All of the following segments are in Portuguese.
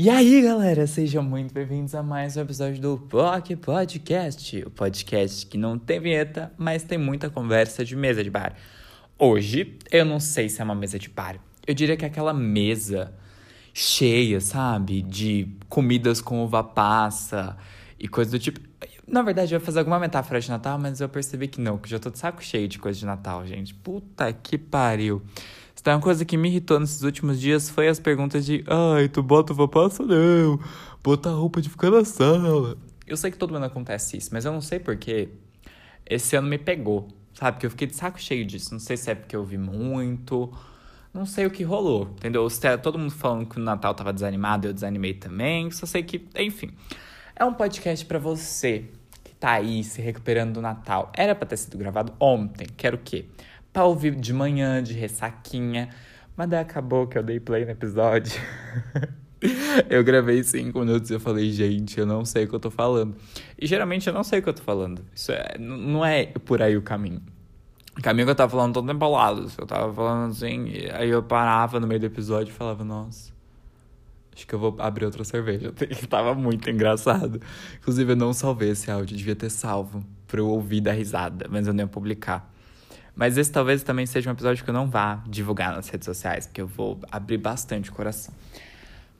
E aí, galera, sejam muito bem-vindos a mais um episódio do POC Podcast, o podcast que não tem vinheta, mas tem muita conversa de mesa de bar. Hoje, eu não sei se é uma mesa de bar, eu diria que é aquela mesa cheia, sabe, de comidas com uva passa e coisa do tipo. Na verdade, eu ia fazer alguma metáfora de Natal, mas eu percebi que não, que já tô de saco cheio de coisa de Natal, gente. Puta que pariu. Então, uma coisa que me irritou nesses últimos dias foi as perguntas de Ai, tu bota uva passa? Não. Bota a roupa de ficar na sala. Eu sei que todo mundo acontece isso, mas eu não sei porquê. Esse ano me pegou, sabe? Porque eu fiquei de saco cheio disso. Não sei se é porque eu vi muito. Não sei o que rolou, entendeu? Todo mundo falando que o Natal tava desanimado, eu desanimei também. Só sei que, enfim. É um podcast para você que tá aí se recuperando do Natal. Era pra ter sido gravado ontem, que era o quê? Pra ouvir de manhã, de ressaquinha. Mas daí acabou que eu dei play no episódio. eu gravei cinco minutos e eu falei, gente, eu não sei o que eu tô falando. E geralmente eu não sei o que eu tô falando. Isso é, não é por aí o caminho. O caminho que eu tava falando todo embolado. Eu tava falando assim, aí eu parava no meio do episódio e falava, nossa. Acho que eu vou abrir outra cerveja. Tava muito engraçado. Inclusive, eu não salvei esse áudio. Devia ter salvo pra eu ouvir da risada. Mas eu nem ia publicar. Mas esse talvez também seja um episódio que eu não vá divulgar nas redes sociais, porque eu vou abrir bastante o coração.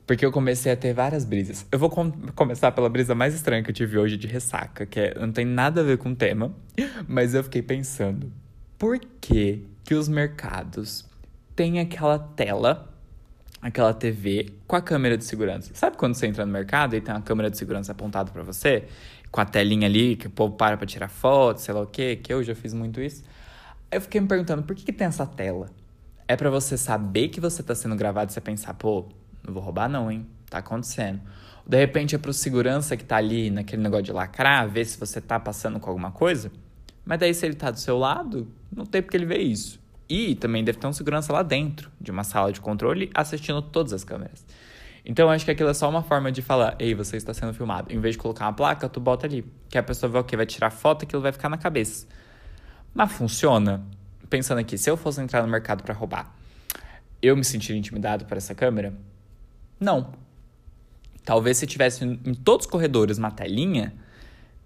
Porque eu comecei a ter várias brisas. Eu vou com começar pela brisa mais estranha que eu tive hoje de ressaca, que é, não tem nada a ver com o tema, mas eu fiquei pensando: por que, que os mercados têm aquela tela, aquela TV com a câmera de segurança? Sabe quando você entra no mercado e tem uma câmera de segurança apontada para você? Com a telinha ali, que o povo para pra tirar foto, sei lá o quê, que eu já fiz muito isso. Eu fiquei me perguntando, por que, que tem essa tela? É para você saber que você tá sendo gravado e você pensar, pô, não vou roubar não, hein? Tá acontecendo. De repente é pro segurança que tá ali naquele negócio de lacrar, ver se você tá passando com alguma coisa. Mas daí se ele tá do seu lado, não tem porque ele ver isso. E também deve ter um segurança lá dentro, de uma sala de controle, assistindo todas as câmeras. Então acho que aquilo é só uma forma de falar, ei, você está sendo filmado. Em vez de colocar uma placa, tu bota ali. Que a pessoa vai o quê? Vai tirar foto, aquilo vai ficar na cabeça. Mas funciona? Pensando aqui, se eu fosse entrar no mercado para roubar, eu me sentiria intimidado por essa câmera? Não. Talvez se tivesse em todos os corredores uma telinha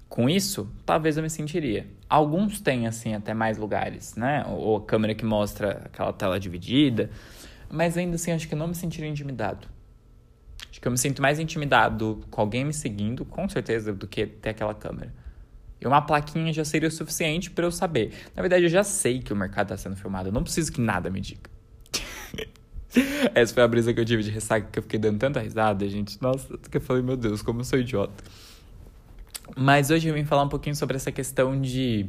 com isso, talvez eu me sentiria. Alguns têm, assim, até mais lugares, né? Ou a câmera que mostra aquela tela dividida. Mas ainda assim, acho que eu não me sentiria intimidado. Acho que eu me sinto mais intimidado com alguém me seguindo, com certeza, do que ter aquela câmera. E uma plaquinha já seria o suficiente para eu saber. Na verdade, eu já sei que o mercado está sendo filmado. Eu não preciso que nada me diga. Essa foi a brisa que eu tive de ressaca, que eu fiquei dando tanta risada, gente. Nossa, que eu falei, meu Deus, como eu sou idiota. Mas hoje eu vim falar um pouquinho sobre essa questão de.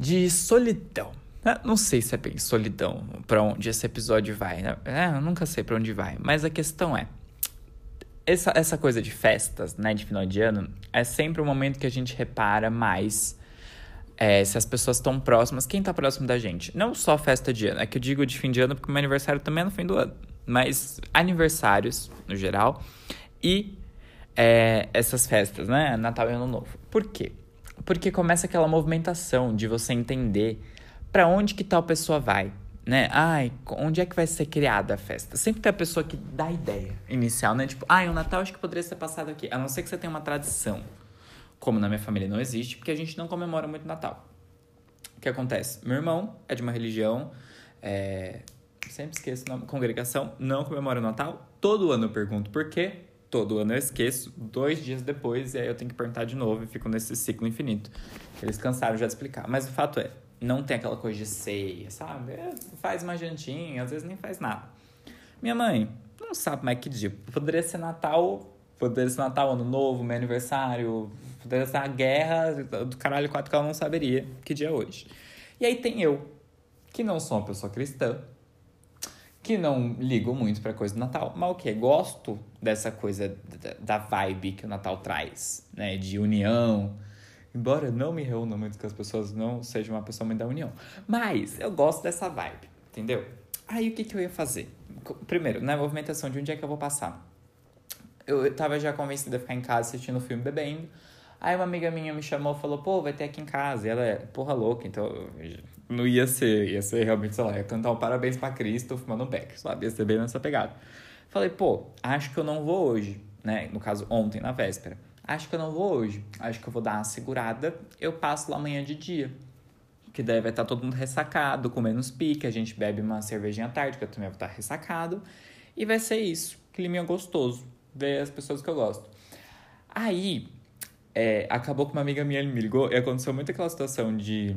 de solidão. É, não sei se é bem solidão para onde esse episódio vai. Né? É, eu nunca sei para onde vai. Mas a questão é essa, essa coisa de festas, né, de final de ano, é sempre o momento que a gente repara mais é, se as pessoas estão próximas, quem está próximo da gente. Não só festa de ano, é que eu digo de fim de ano porque meu aniversário também é no fim do ano. Mas aniversários, no geral, e é, essas festas, né, Natal e Ano Novo. Por quê? Porque começa aquela movimentação de você entender para onde que tal pessoa vai, né? Ai, onde é que vai ser criada a festa? Sempre tem a pessoa que dá a ideia inicial, né? Tipo, ai, o Natal acho que poderia ser passado aqui. A não ser que você tenha uma tradição. Como na minha família não existe, porque a gente não comemora muito Natal. O que acontece? Meu irmão é de uma religião, é... sempre esqueço o nome, congregação, não comemora o Natal. Todo ano eu pergunto por quê. Todo ano eu esqueço, dois dias depois, e aí eu tenho que perguntar de novo e fico nesse ciclo infinito. Eles cansaram já de explicar. Mas o fato é, não tem aquela coisa de ceia, sabe? É, faz uma jantinha, às vezes nem faz nada. Minha mãe não sabe mais que dia. Poderia ser Natal, poderia ser Natal, Ano Novo, meu aniversário, poderia ser a guerra do caralho 4 que ela não saberia que dia é hoje. E aí tem eu, que não sou uma pessoa cristã, que não ligo muito pra coisa do Natal, mas o que? Gosto dessa coisa da vibe que o Natal traz, né? De união, Embora não me reúna muito com as pessoas, não seja uma pessoa muito da união. Mas eu gosto dessa vibe, entendeu? Aí o que, que eu ia fazer? Primeiro, na movimentação de onde é que eu vou passar. Eu tava já convencida a ficar em casa assistindo o filme bebendo. Aí uma amiga minha me chamou e falou, pô, vai ter aqui em casa. E ela é porra louca, então não ia ser, ia ser realmente, sei lá, ia cantar um parabéns pra Cristo fumando um beck, sabe? Ia ser bem nessa pegada. Falei, pô, acho que eu não vou hoje, né? No caso, ontem, na véspera. Acho que eu não vou hoje. Acho que eu vou dar uma segurada. Eu passo lá amanhã de dia. Que vai estar todo mundo ressacado, com menos pique. A gente bebe uma cervejinha à tarde, que eu também vou estar ressacado. E vai ser isso. Clima gostoso. Ver as pessoas que eu gosto. Aí, é, acabou que uma amiga minha me ligou e aconteceu muito aquela situação de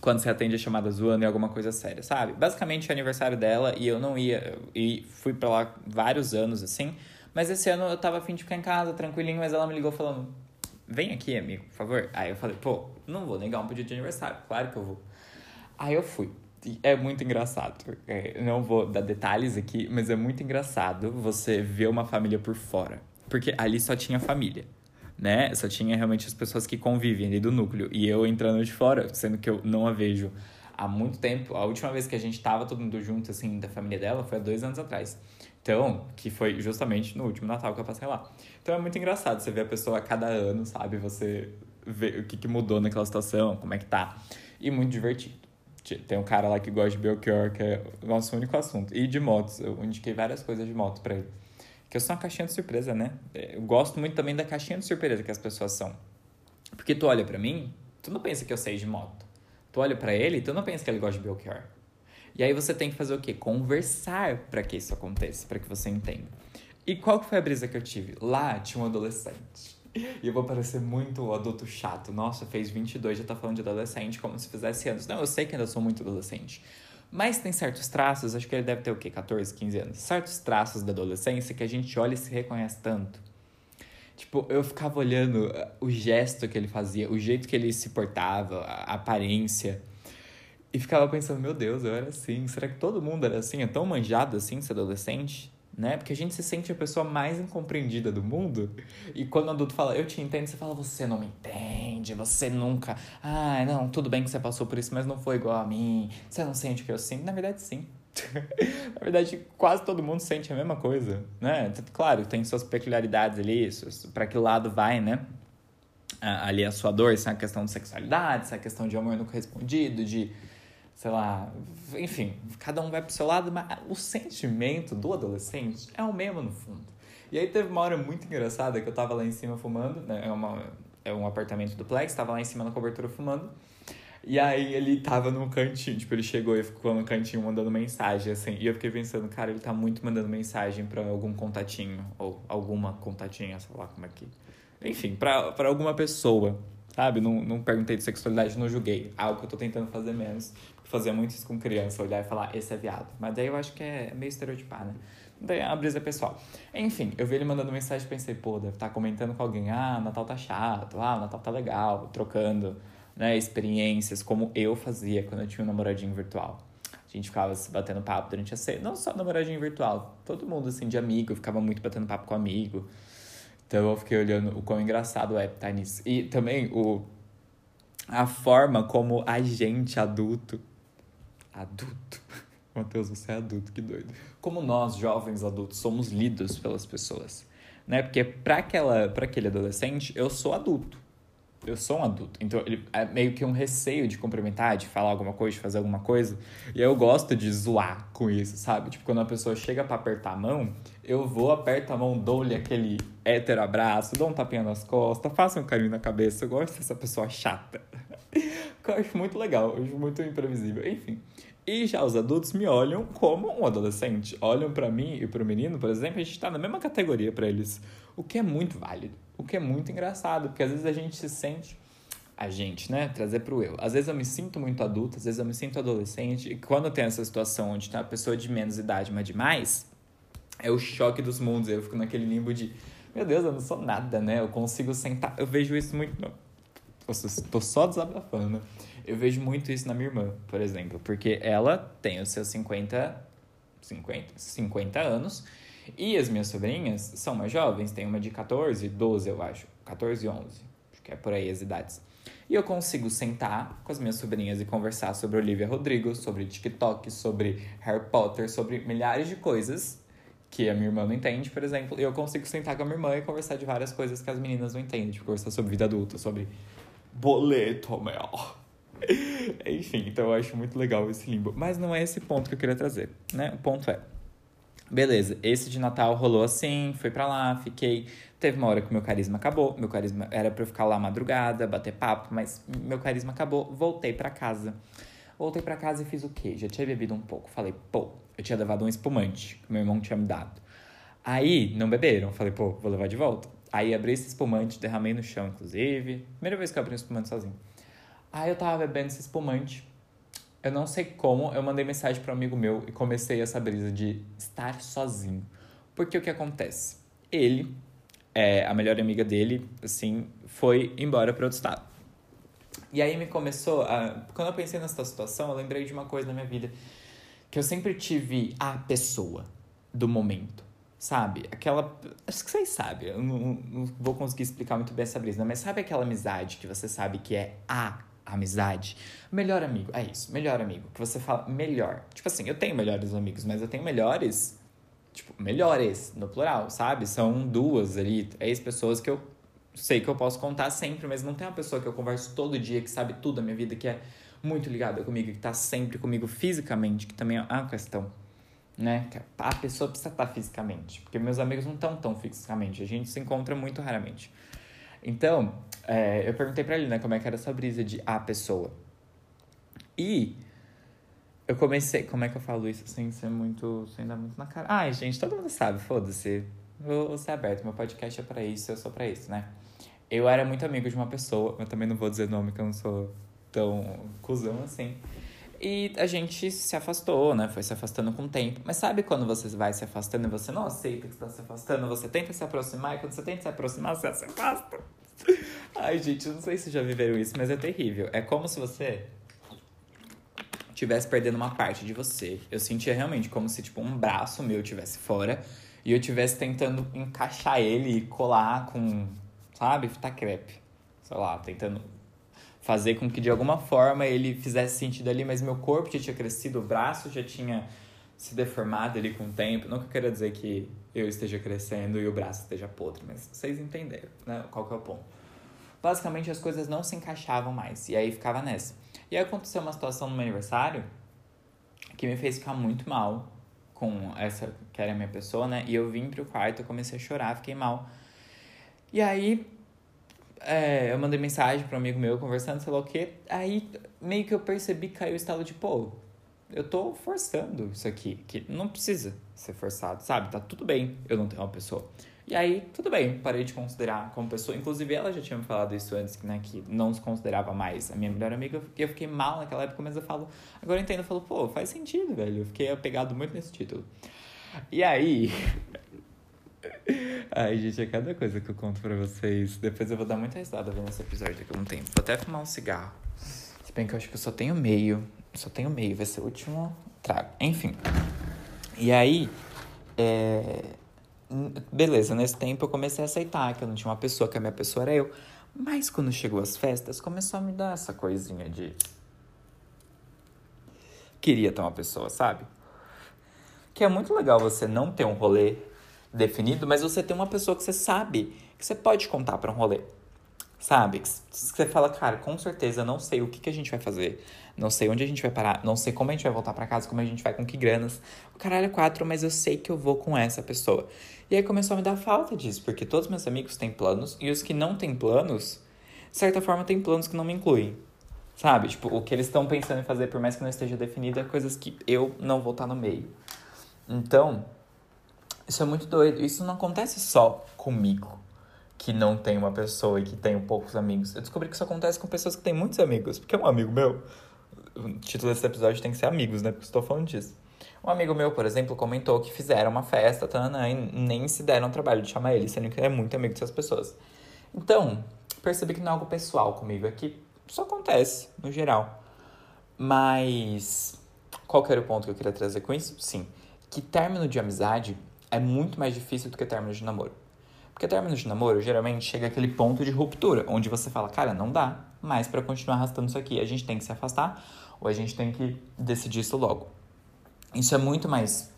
quando você atende a chamada zoando e alguma coisa séria, sabe? Basicamente é aniversário dela e eu não ia. E fui pra lá vários anos, assim. Mas esse ano eu tava afim de ficar em casa, tranquilinho, mas ela me ligou falando: Vem aqui, amigo, por favor. Aí eu falei: Pô, não vou negar um pedido de aniversário, claro que eu vou. Aí eu fui. É muito engraçado. É, não vou dar detalhes aqui, mas é muito engraçado você ver uma família por fora. Porque ali só tinha família né? Só tinha realmente as pessoas que convivem ali do núcleo. E eu entrando de fora, sendo que eu não a vejo há muito tempo. A última vez que a gente tava todo mundo junto, assim, da família dela, foi há dois anos atrás. Então, que foi justamente no último Natal que eu passei lá. Então é muito engraçado você ver a pessoa a cada ano, sabe? Você ver o que, que mudou naquela situação, como é que tá. E muito divertido. Tem um cara lá que gosta de Belchior, que é o nosso único assunto. E de motos. Eu indiquei várias coisas de moto para ele. Que eu sou uma caixinha de surpresa, né? Eu gosto muito também da caixinha de surpresa que as pessoas são. Porque tu olha para mim, tu não pensa que eu sei de moto. Tu olha para ele, tu não pensa que ele gosta de Belchior. E aí você tem que fazer o quê? Conversar para que isso aconteça, para que você entenda. E qual que foi a brisa que eu tive? Lá tinha um adolescente. E eu vou parecer muito adulto chato. Nossa, fez 22, já tá falando de adolescente como se fizesse anos. Não, eu sei que ainda sou muito adolescente. Mas tem certos traços, acho que ele deve ter o quê? 14, 15 anos. Certos traços da adolescência que a gente olha e se reconhece tanto. Tipo, eu ficava olhando uh, o gesto que ele fazia, o jeito que ele se portava, a aparência. E ficava pensando, meu Deus, eu era assim. Será que todo mundo era assim? É tão manjado assim ser adolescente? né? Porque a gente se sente a pessoa mais incompreendida do mundo. E quando o adulto fala, eu te entendo, você fala, você não me entende, você nunca. Ah, não, tudo bem que você passou por isso, mas não foi igual a mim. Você não sente o que eu sinto. Na verdade, sim. Na verdade, quase todo mundo sente a mesma coisa, né? Claro, tem suas peculiaridades ali, para que lado vai, né? Ali a sua dor, se é a questão de sexualidade, se é a questão de amor não correspondido, de sei lá, enfim, cada um vai pro seu lado, mas o sentimento do adolescente é o mesmo no fundo. E aí teve uma hora muito engraçada que eu tava lá em cima fumando, né? É, uma, é um apartamento duplex, tava lá em cima na cobertura fumando. E aí ele tava num cantinho, tipo, ele chegou e ficou no cantinho mandando mensagem, assim. E eu fiquei pensando, cara, ele tá muito mandando mensagem para algum contatinho, ou alguma contatinha, sei lá como é que. Enfim, pra, alguma pessoa, sabe? Não, não perguntei de sexualidade, não julguei. Algo que eu tô tentando fazer menos fazia muito isso com criança, olhar e falar, esse é viado. Mas daí eu acho que é meio estereotipar, né? Daí é uma brisa pessoal. Enfim, eu vi ele mandando mensagem e pensei, pô, deve estar tá comentando com alguém, ah, Natal tá chato, ah, Natal tá legal, trocando, né, experiências, como eu fazia quando eu tinha um namoradinho virtual. A gente ficava se batendo papo durante a ceia, não só namoradinho virtual, todo mundo, assim, de amigo, ficava muito batendo papo com amigo. Então eu fiquei olhando o quão engraçado é estar nisso. E também o, a forma como a gente adulto adulto. Matheus, você é adulto, que doido. Como nós, jovens adultos, somos lidos pelas pessoas. Né? Porque para aquela para aquele adolescente, eu sou adulto. Eu sou um adulto. Então, ele é meio que um receio de cumprimentar, de falar alguma coisa, de fazer alguma coisa. E eu gosto de zoar com isso, sabe? Tipo, quando a pessoa chega para apertar a mão, eu vou, aperto a mão, dou-lhe aquele hétero abraço, dou um tapinha nas costas, faço um carinho na cabeça. Eu gosto dessa pessoa chata. eu acho muito legal, eu acho muito imprevisível. Enfim. E já os adultos me olham como um adolescente. Olham para mim e para o menino, por exemplo, a gente está na mesma categoria para eles. O que é muito válido, o que é muito engraçado, porque às vezes a gente se sente a gente, né? Trazer pro eu. Às vezes eu me sinto muito adulto, às vezes eu me sinto adolescente, e quando tem essa situação onde tem uma pessoa de menos idade, mas de mais, é o choque dos mundos. Eu fico naquele limbo de, meu Deus, eu não sou nada, né? Eu consigo sentar. Eu vejo isso muito. Nossa, tô só desabafando. Eu vejo muito isso na minha irmã, por exemplo, porque ela tem os seus 50, 50, 50 anos e as minhas sobrinhas são mais jovens, tem uma de 14, 12, eu acho, 14 e 11, acho que é por aí as idades. E eu consigo sentar com as minhas sobrinhas e conversar sobre Olivia Rodrigo, sobre TikTok, sobre Harry Potter, sobre milhares de coisas que a minha irmã não entende, por exemplo. E eu consigo sentar com a minha irmã e conversar de várias coisas que as meninas não entendem, tipo, conversar sobre vida adulta, sobre boleto, meu. Enfim, então eu acho muito legal esse limbo. Mas não é esse ponto que eu queria trazer, né? O ponto é, Beleza, esse de Natal rolou assim, fui pra lá, fiquei. Teve uma hora que meu carisma acabou. Meu carisma era pra eu ficar lá madrugada, bater papo, mas meu carisma acabou. Voltei pra casa. Voltei pra casa e fiz o quê? Já tinha bebido um pouco. Falei, pô, eu tinha levado um espumante que meu irmão tinha me dado. Aí, não beberam. Falei, pô, vou levar de volta. Aí abri esse espumante, derramei no chão, inclusive. Primeira vez que eu abri um espumante sozinho. Aí eu tava bebendo esse espumante. Eu não sei como, eu mandei mensagem para um amigo meu e comecei essa brisa de estar sozinho. Porque o que acontece? Ele, é, a melhor amiga dele, assim, foi embora para outro estado. E aí me começou a... Quando eu pensei nessa situação, eu lembrei de uma coisa na minha vida. Que eu sempre tive a pessoa do momento, sabe? Aquela... Acho que vocês sabem, eu não, não vou conseguir explicar muito bem essa brisa, mas sabe aquela amizade que você sabe que é a amizade. Melhor amigo, é isso, melhor amigo. Que você fala melhor. Tipo assim, eu tenho melhores amigos, mas eu tenho melhores, tipo, melhores, no plural, sabe? São duas ali, ex-pessoas que eu sei que eu posso contar sempre, mas não tem uma pessoa que eu converso todo dia, que sabe tudo da minha vida, que é muito ligada comigo, que tá sempre comigo fisicamente, que também é uma questão, né? A pessoa precisa estar fisicamente, porque meus amigos não estão tão fisicamente, a gente se encontra muito raramente. Então, é, eu perguntei pra ele, né, como é que era essa brisa de a pessoa. E eu comecei. Como é que eu falo isso sem ser muito. sem dar muito na cara? Ai, gente, todo mundo sabe, foda-se. Vou, vou ser aberto, meu podcast é pra isso, eu sou pra isso, né? Eu era muito amigo de uma pessoa, eu também não vou dizer nome, que eu não sou tão cuzão assim. E a gente se afastou, né? Foi se afastando com o tempo. Mas sabe quando você vai se afastando e você não aceita que está se afastando? Você tenta se aproximar e quando você tenta se aproximar, você se afasta. Ai, gente, eu não sei se já viveram isso, mas é terrível. É como se você tivesse perdendo uma parte de você. Eu sentia realmente como se, tipo, um braço meu tivesse fora e eu tivesse tentando encaixar ele e colar com, sabe, fita crepe. Sei lá, tentando fazer com que de alguma forma ele fizesse sentido ali, mas meu corpo já tinha crescido, o braço já tinha se deformado ali com o tempo. Não que eu queira dizer que eu esteja crescendo e o braço esteja podre, mas vocês entenderam, né? Qual que é o ponto? Basicamente as coisas não se encaixavam mais, e aí ficava nessa. E aí aconteceu uma situação no meu aniversário que me fez ficar muito mal com essa que era a minha pessoa, né? E eu vim pro quarto, eu comecei a chorar, fiquei mal. E aí é, eu mandei mensagem para um amigo meu conversando, sei lá o quê. Aí meio que eu percebi que caiu o estado de, pô, eu tô forçando isso aqui, que não precisa ser forçado, sabe? Tá tudo bem eu não tenho uma pessoa. E aí, tudo bem, parei de considerar como pessoa. Inclusive, ela já tinha me falado isso antes, né? Que não se considerava mais a minha melhor amiga. E eu fiquei mal naquela época, mas eu falo... Agora eu entendo, eu falo, pô, faz sentido, velho. Eu fiquei apegado muito nesse título. E aí... Ai, gente, é cada coisa que eu conto pra vocês. Depois eu vou dar muita risada vendo esse episódio daqui a um tempo. Vou até fumar um cigarro. Se bem que eu acho que eu só tenho meio. Só tenho meio, vai ser o último trago. Enfim. E aí, é... beleza, nesse tempo eu comecei a aceitar que eu não tinha uma pessoa, que a minha pessoa era eu. Mas quando chegou as festas, começou a me dar essa coisinha de. Queria ter uma pessoa, sabe? Que é muito legal você não ter um rolê definido, mas você tem uma pessoa que você sabe que você pode contar para um rolê. Sabe? Que você fala, cara, com certeza não sei o que, que a gente vai fazer, não sei onde a gente vai parar, não sei como a gente vai voltar para casa, como a gente vai, com que granas. O caralho é quatro, mas eu sei que eu vou com essa pessoa. E aí começou a me dar falta disso, porque todos meus amigos têm planos e os que não têm planos, de certa forma, têm planos que não me incluem. Sabe? Tipo, o que eles estão pensando em fazer, por mais que não esteja definido, é coisas que eu não vou estar no meio. Então, isso é muito doido. Isso não acontece só comigo, que não tem uma pessoa e que tem poucos amigos. Eu descobri que isso acontece com pessoas que têm muitos amigos. Porque é um amigo meu. O título desse episódio tem que ser amigos, né? Porque estou falando disso. Um amigo meu, por exemplo, comentou que fizeram uma festa, tanana, e nem se deram o trabalho de chamar ele, sendo que é muito amigo dessas pessoas. Então, percebi que não é algo pessoal comigo, é que isso acontece, no geral. Mas, qual que era o ponto que eu queria trazer com isso? Sim, que término de amizade é muito mais difícil do que término de namoro. Porque término de namoro, geralmente, chega aquele ponto de ruptura, onde você fala, cara, não dá mais para continuar arrastando isso aqui. A gente tem que se afastar ou a gente tem que decidir isso logo. Isso é muito mais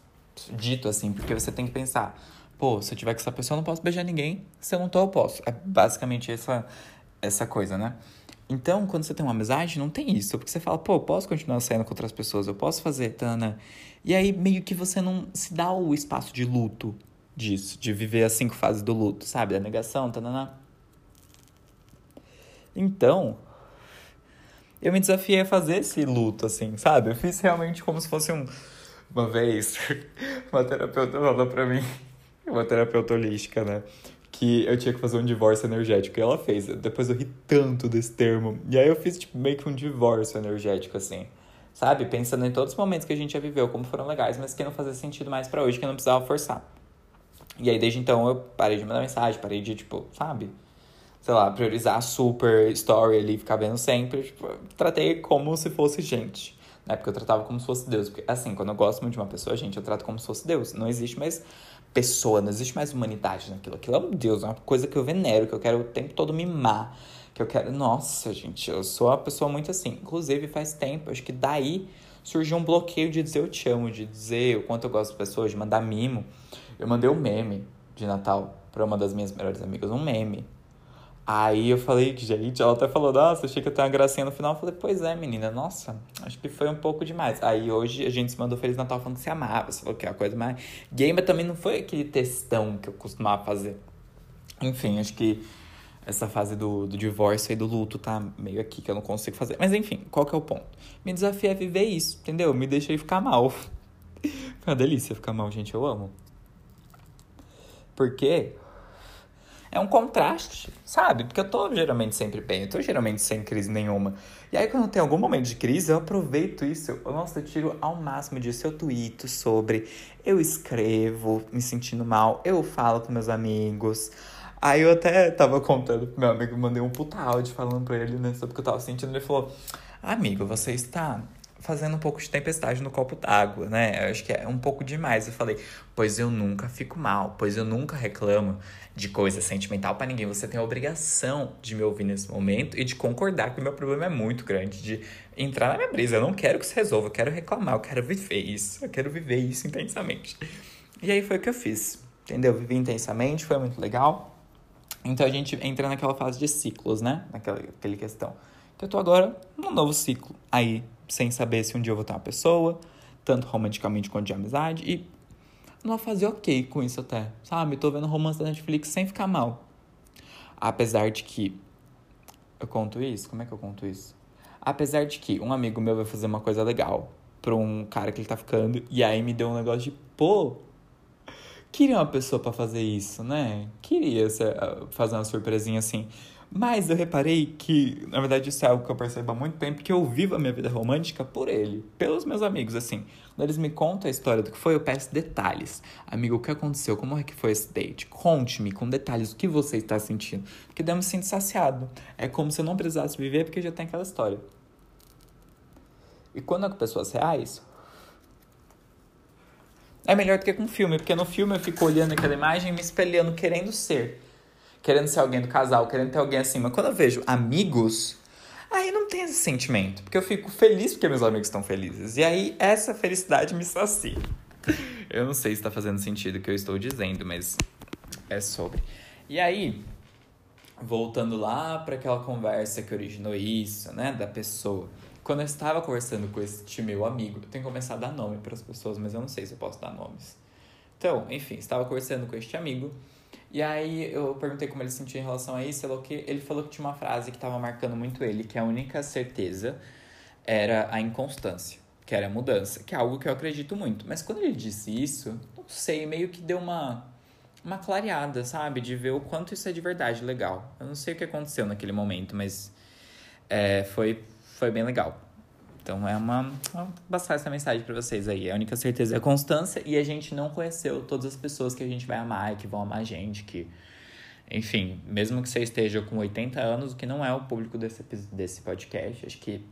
dito assim, porque você tem que pensar, pô, se eu tiver com essa pessoa, eu não posso beijar ninguém. Se eu não tô, eu posso. É basicamente essa, essa coisa, né? Então, quando você tem uma amizade, não tem isso. Porque você fala, pô, eu posso continuar saindo com outras pessoas, eu posso fazer, tana. E aí, meio que você não se dá o espaço de luto disso, de viver as cinco fases do luto, sabe? Da negação, tanana. Então, eu me desafiei a fazer esse luto, assim, sabe? Eu fiz realmente como se fosse um. Uma vez, uma terapeuta falou pra mim, uma terapeuta holística, né? Que eu tinha que fazer um divórcio energético. E ela fez. Depois eu ri tanto desse termo. E aí eu fiz, tipo, meio que um divórcio energético, assim. Sabe? Pensando em todos os momentos que a gente já viveu, como foram legais, mas que não fazia sentido mais para hoje, que eu não precisava forçar. E aí, desde então, eu parei de mandar mensagem, parei de, tipo, sabe? Sei lá, priorizar super story ali, ficar vendo sempre. Tipo, tratei como se fosse gente. Na época eu tratava como se fosse Deus. Porque, assim, quando eu gosto muito de uma pessoa, gente, eu trato como se fosse Deus. Não existe mais pessoa, não existe mais humanidade naquilo. Aquilo é um Deus, é uma coisa que eu venero, que eu quero o tempo todo mimar. Que eu quero. Nossa, gente, eu sou uma pessoa muito assim. Inclusive, faz tempo, acho que daí surgiu um bloqueio de dizer eu te amo, de dizer o quanto eu gosto das pessoas, de mandar mimo. Eu mandei um meme de Natal para uma das minhas melhores amigas, um meme Aí eu falei, gente, ela até falou, nossa, achei que eu tenho uma gracinha no final. Eu falei, pois é, menina, nossa, acho que foi um pouco demais. Aí hoje a gente se mandou Feliz Natal falando que se amava, você falou que é a coisa mais. Gamer também não foi aquele textão que eu costumava fazer. Enfim, acho que essa fase do, do divórcio e do luto tá meio aqui que eu não consigo fazer. Mas enfim, qual que é o ponto? Me desafio é viver isso, entendeu? Me deixei ficar mal. Foi uma delícia ficar mal, gente, eu amo. Porque é um contraste, sabe? Porque eu tô geralmente sempre bem, eu tô geralmente sem crise nenhuma. E aí, quando tem algum momento de crise, eu aproveito isso. Eu, nossa, eu tiro ao máximo disso. Eu tweeto sobre, eu escrevo me sentindo mal, eu falo com meus amigos. Aí eu até tava contando pro meu amigo, mandei um puta áudio falando pra ele, né, sobre o que eu tava sentindo. Ele falou: Amigo, você está fazendo um pouco de tempestade no copo d'água, né? Eu acho que é um pouco demais. Eu falei, pois eu nunca fico mal, pois eu nunca reclamo de coisa sentimental para ninguém. Você tem a obrigação de me ouvir nesse momento e de concordar que o meu problema é muito grande, de entrar na minha brisa. Eu não quero que se resolva, eu quero reclamar, eu quero viver isso, eu quero viver isso intensamente. E aí foi o que eu fiz, entendeu? Vivi intensamente, foi muito legal. Então a gente entra naquela fase de ciclos, né? Naquela aquela questão. Então eu tô agora num novo ciclo aí sem saber se um dia eu vou ter uma pessoa, tanto romanticamente quanto de amizade, e numa fase ok com isso até, sabe? Tô vendo romance da Netflix sem ficar mal. Apesar de que. Eu conto isso? Como é que eu conto isso? Apesar de que um amigo meu vai fazer uma coisa legal pra um cara que ele tá ficando, e aí me deu um negócio de, pô, queria uma pessoa para fazer isso, né? Queria fazer uma surpresinha assim. Mas eu reparei que, na verdade, isso é algo que eu percebo há muito tempo, que eu vivo a minha vida romântica por ele, pelos meus amigos, assim. Quando eles me contam a história do que foi, eu peço detalhes. Amigo, o que aconteceu? Como é que foi esse date? Conte-me com detalhes o que você está sentindo. Porque daí eu me sinto saciado. É como se eu não precisasse viver, porque já tem aquela história. E quando é com pessoas reais, é melhor do que com filme, porque no filme eu fico olhando aquela imagem, me espelhando, querendo ser querendo ser alguém do casal, querendo ter alguém assim. Mas quando eu vejo amigos, aí não tem esse sentimento. Porque eu fico feliz porque meus amigos estão felizes. E aí essa felicidade me sacia. Eu não sei se está fazendo sentido o que eu estou dizendo, mas é sobre. E aí, voltando lá para aquela conversa que originou isso, né, da pessoa. Quando eu estava conversando com este meu amigo, eu tenho que começar a dar nome para as pessoas, mas eu não sei se eu posso dar nomes. Então, enfim, estava conversando com este amigo e aí eu perguntei como ele se sentia em relação a isso, ele falou que tinha uma frase que estava marcando muito ele, que a única certeza era a inconstância, que era a mudança, que é algo que eu acredito muito. Mas quando ele disse isso, não sei, meio que deu uma uma clareada, sabe? De ver o quanto isso é de verdade legal. Eu não sei o que aconteceu naquele momento, mas é, foi, foi bem legal. Então é uma. Vou passar essa mensagem para vocês aí. A única certeza é a constância e a gente não conheceu todas as pessoas que a gente vai amar e que vão amar a gente. Que, enfim, mesmo que você esteja com 80 anos, o que não é o público desse, desse podcast, acho que.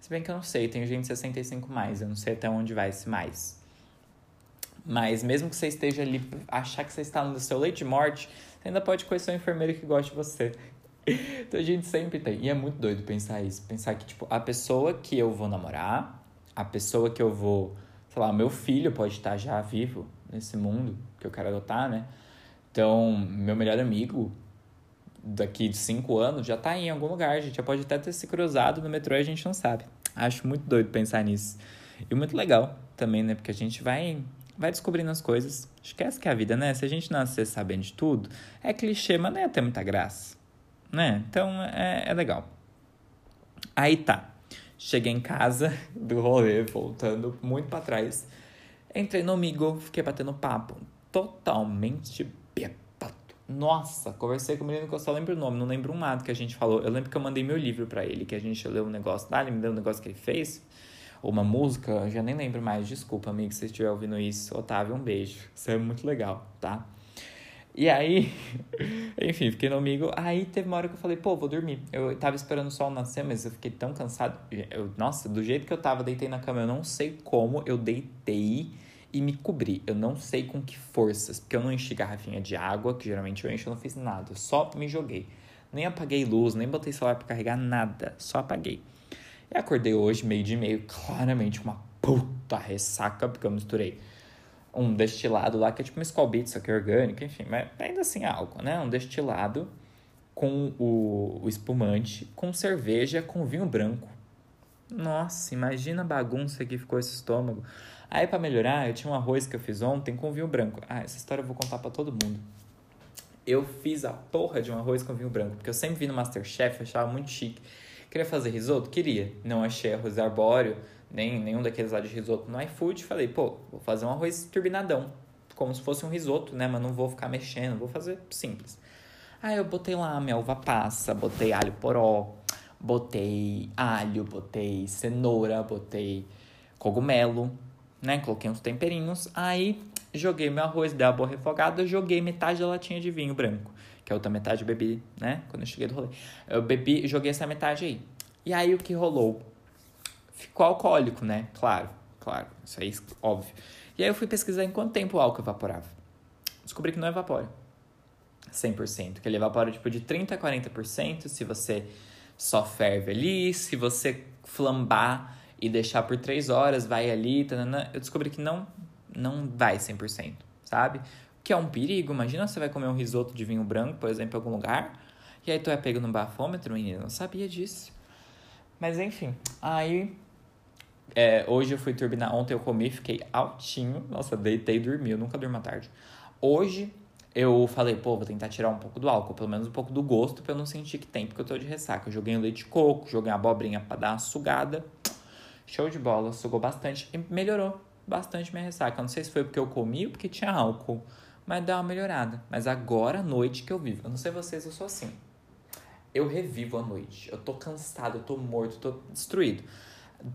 Se bem que eu não sei, tem gente de 65 mais, eu não sei até onde vai esse mais. Mas mesmo que você esteja ali, achar que você está no seu leite de morte, você ainda pode conhecer um enfermeiro que goste de você. então a gente sempre tem. E é muito doido pensar isso. Pensar que, tipo, a pessoa que eu vou namorar, a pessoa que eu vou. Sei lá, meu filho pode estar já vivo nesse mundo que eu quero adotar, né? Então, meu melhor amigo daqui de cinco anos já tá em algum lugar. A gente já pode até ter se cruzado no metrô e a gente não sabe. Acho muito doido pensar nisso. E muito legal também, né? Porque a gente vai, vai descobrindo as coisas. Esquece que é a vida, né? Se a gente nascer sabendo de tudo, é clichê, mas não ia ter muita graça. Né? Então é, é legal. Aí tá. Cheguei em casa do rolê, voltando muito para trás. Entrei no amigo, fiquei batendo papo. Totalmente bêbado. Nossa, conversei com o menino que eu só lembro o nome, não lembro um nada que a gente falou. Eu lembro que eu mandei meu livro para ele, que a gente leu um negócio lá, ele me deu um negócio que ele fez. Ou uma música, já nem lembro mais. Desculpa, amigo, se você estiver ouvindo isso. Otávio, um beijo. Isso é muito legal, tá? E aí, enfim, fiquei no amigo. Aí teve uma hora que eu falei, pô, vou dormir. Eu tava esperando o sol nascer, mas eu fiquei tão cansado. Eu, nossa, do jeito que eu tava, deitei na cama. Eu não sei como eu deitei e me cobri. Eu não sei com que forças, porque eu não enchi garrafinha de água, que geralmente eu encho, eu não fiz nada. Eu só me joguei. Nem apaguei luz, nem botei celular para carregar, nada. Só apaguei. E acordei hoje, meio de meio, claramente uma puta ressaca, porque eu misturei um destilado lá, que é tipo uma Beats, só que é orgânico, enfim, mas ainda assim é álcool, né? Um destilado com o, o espumante, com cerveja, com vinho branco. Nossa, imagina a bagunça que ficou esse estômago. Aí, para melhorar, eu tinha um arroz que eu fiz ontem com vinho branco. Ah, essa história eu vou contar para todo mundo. Eu fiz a porra de um arroz com vinho branco, porque eu sempre vi no Masterchef, achava muito chique. Queria fazer risoto? Queria. Não achei arroz arbóreo, nem nenhum daqueles lá de risoto no iFood. Falei, pô, vou fazer um arroz turbinadão, como se fosse um risoto, né? Mas não vou ficar mexendo, vou fazer simples. Aí eu botei lá minha uva passa, botei alho poró, botei alho, botei cenoura, botei cogumelo, né? Coloquei uns temperinhos. Aí joguei meu arroz, dei uma boa refogada, joguei metade da latinha de vinho branco, que a outra metade eu bebi, né? Quando eu cheguei do rolê. Eu bebi, joguei essa metade aí. E aí o que rolou? Ficou alcoólico, né? Claro, claro, isso aí é óbvio. E aí eu fui pesquisar em quanto tempo o álcool evaporava. Descobri que não evapora 100%, que ele evapora tipo de 30 a 40% se você só ferve ali, se você flambar e deixar por 3 horas, vai ali, tanana, eu descobri que não não vai 100%, sabe? Que é um perigo, imagina você vai comer um risoto de vinho branco, por exemplo, em algum lugar, e aí tu é pego no bafômetro, menino, não sabia disso. Mas enfim, aí é, hoje eu fui turbinar. Ontem eu comi, fiquei altinho. Nossa, deitei e dormi. Eu nunca durmo à tarde. Hoje eu falei, pô, vou tentar tirar um pouco do álcool, pelo menos um pouco do gosto, pra eu não sentir que tem, porque eu tô de ressaca. Eu joguei um leite de coco, joguei uma abobrinha pra dar uma sugada. Show de bola, sugou bastante e melhorou bastante minha ressaca. Não sei se foi porque eu comi ou porque tinha álcool, mas deu uma melhorada. Mas agora à noite que eu vivo. Eu não sei vocês, eu sou assim. Eu revivo à noite. Eu tô cansado, eu tô morto, tô destruído.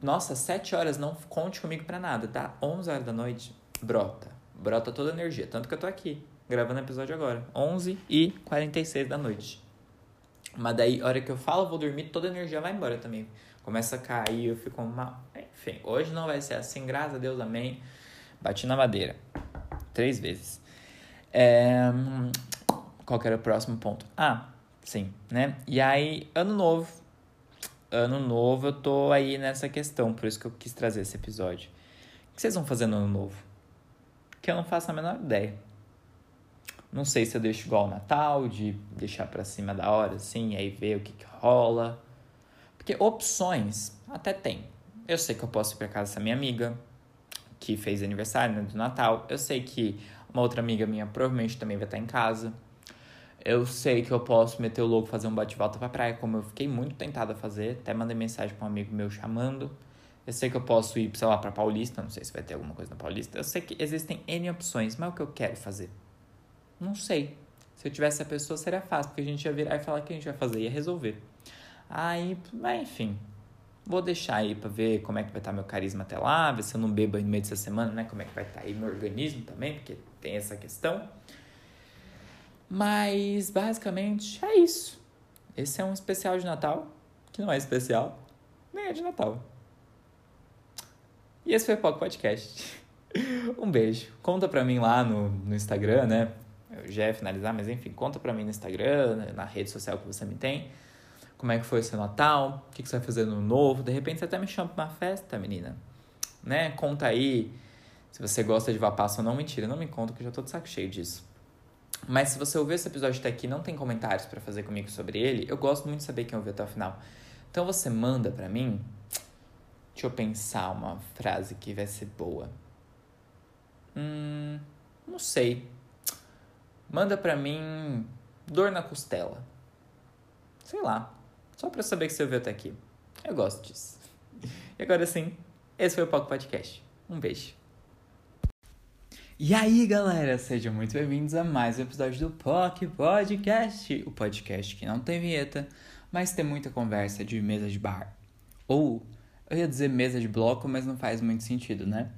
Nossa, 7 horas não conte comigo para nada, tá? 11 horas da noite, brota. Brota toda a energia. Tanto que eu tô aqui, gravando o episódio agora. 11 e 46 da noite. Mas daí, a hora que eu falo, vou dormir, toda a energia vai embora também. Começa a cair, eu fico mal. Enfim, hoje não vai ser assim, graças a Deus, amém. Bati na madeira. Três vezes. É... Qual que era o próximo ponto? Ah, sim, né? E aí, ano novo, ano novo eu tô aí nessa questão, por isso que eu quis trazer esse episódio. O que vocês vão fazer no ano novo? Que eu não faço a menor ideia. Não sei se eu deixo igual ao Natal, de deixar pra cima da hora, assim, aí ver o que, que rola. Porque opções até tem. Eu sei que eu posso ir pra casa dessa minha amiga, que fez aniversário né, do Natal. Eu sei que uma outra amiga minha provavelmente também vai estar em casa. Eu sei que eu posso meter o louco fazer um bate-volta pra praia, como eu fiquei muito tentado a fazer. Até mandei mensagem pra um amigo meu chamando. Eu sei que eu posso ir, sei lá, pra Paulista. Não sei se vai ter alguma coisa na Paulista. Eu sei que existem N opções, mas é o que eu quero fazer? Não sei. Se eu tivesse a pessoa, seria fácil, porque a gente ia virar e falar o que a gente vai fazer, ia resolver. Aí, mas enfim. Vou deixar aí pra ver como é que vai estar tá meu carisma até lá, ver se eu não bebo aí no meio dessa semana, né? Como é que vai estar tá aí meu organismo também, porque tem essa questão. Mas basicamente é isso. Esse é um especial de Natal, que não é especial, nem é de Natal. E esse foi o Poco Podcast. um beijo. Conta pra mim lá no, no Instagram, né? Eu já ia finalizar, mas enfim, conta pra mim no Instagram, na rede social que você me tem. Como é que foi o seu Natal? O que, você vai fazer no novo? De repente você até me chama pra uma festa, menina. Né? Conta aí se você gosta de vapaça ou não. Mentira, não me conta que eu já tô de saco cheio disso. Mas se você ouvir esse episódio até aqui não tem comentários para fazer comigo sobre ele, eu gosto muito de saber quem ouviu até o final. Então você manda para mim. Deixa eu pensar uma frase que vai ser boa. Hum, não sei. Manda pra mim dor na costela. Sei lá. Só pra saber que você ouviu até aqui. Eu gosto disso. E agora sim, esse foi o Poco Podcast. Um beijo. E aí, galera, sejam muito bem-vindos a mais um episódio do POC Podcast, o podcast que não tem vinheta, mas tem muita conversa de mesa de bar. Ou, eu ia dizer mesa de bloco, mas não faz muito sentido, né?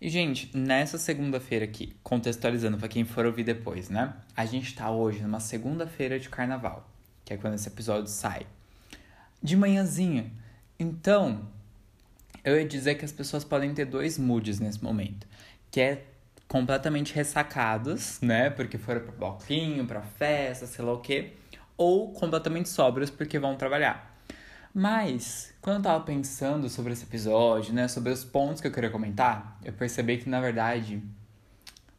E, gente, nessa segunda-feira aqui, contextualizando para quem for ouvir depois, né? A gente tá hoje numa segunda-feira de carnaval, que é quando esse episódio sai. De manhãzinha. Então, eu ia dizer que as pessoas podem ter dois moods nesse momento, que é completamente ressacados, né? Porque foram pro bloquinho, pra festa, sei lá o quê. Ou completamente sóbrios porque vão trabalhar. Mas, quando eu tava pensando sobre esse episódio, né? Sobre os pontos que eu queria comentar, eu percebi que, na verdade,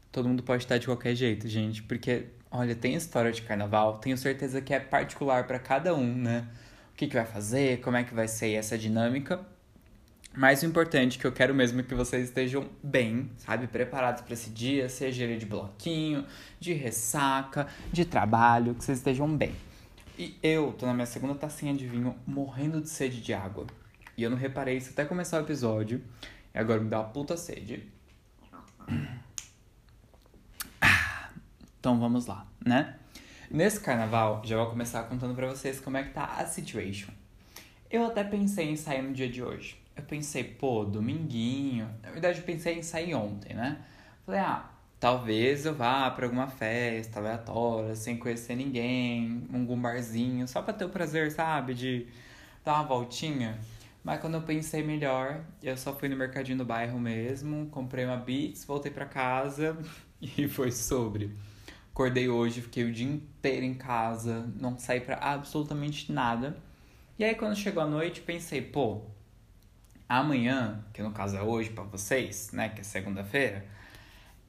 todo mundo pode estar de qualquer jeito, gente. Porque, olha, tem história de carnaval, tenho certeza que é particular para cada um, né? O que, que vai fazer, como é que vai ser essa dinâmica. Mas o importante que eu quero mesmo é que vocês estejam bem, sabe? Preparados para esse dia, seja ele de bloquinho, de ressaca, de trabalho, que vocês estejam bem. E eu tô na minha segunda tacinha de vinho, morrendo de sede de água. E eu não reparei isso até começar o episódio. E agora me dá uma puta sede. Então vamos lá, né? Nesse carnaval, já vou começar contando para vocês como é que tá a situation. Eu até pensei em sair no dia de hoje eu pensei, pô, dominguinho. Na verdade, eu pensei em sair ontem, né? Falei, ah, talvez eu vá para alguma festa aleatória, sem conhecer ninguém, um barzinho, só pra ter o prazer, sabe, de dar uma voltinha. Mas quando eu pensei melhor, eu só fui no mercadinho do bairro mesmo, comprei uma Beats, voltei para casa e foi sobre. Acordei hoje, fiquei o dia inteiro em casa, não saí para absolutamente nada. E aí quando chegou a noite, pensei, pô, Amanhã, que no caso é hoje para vocês, né, que é segunda-feira,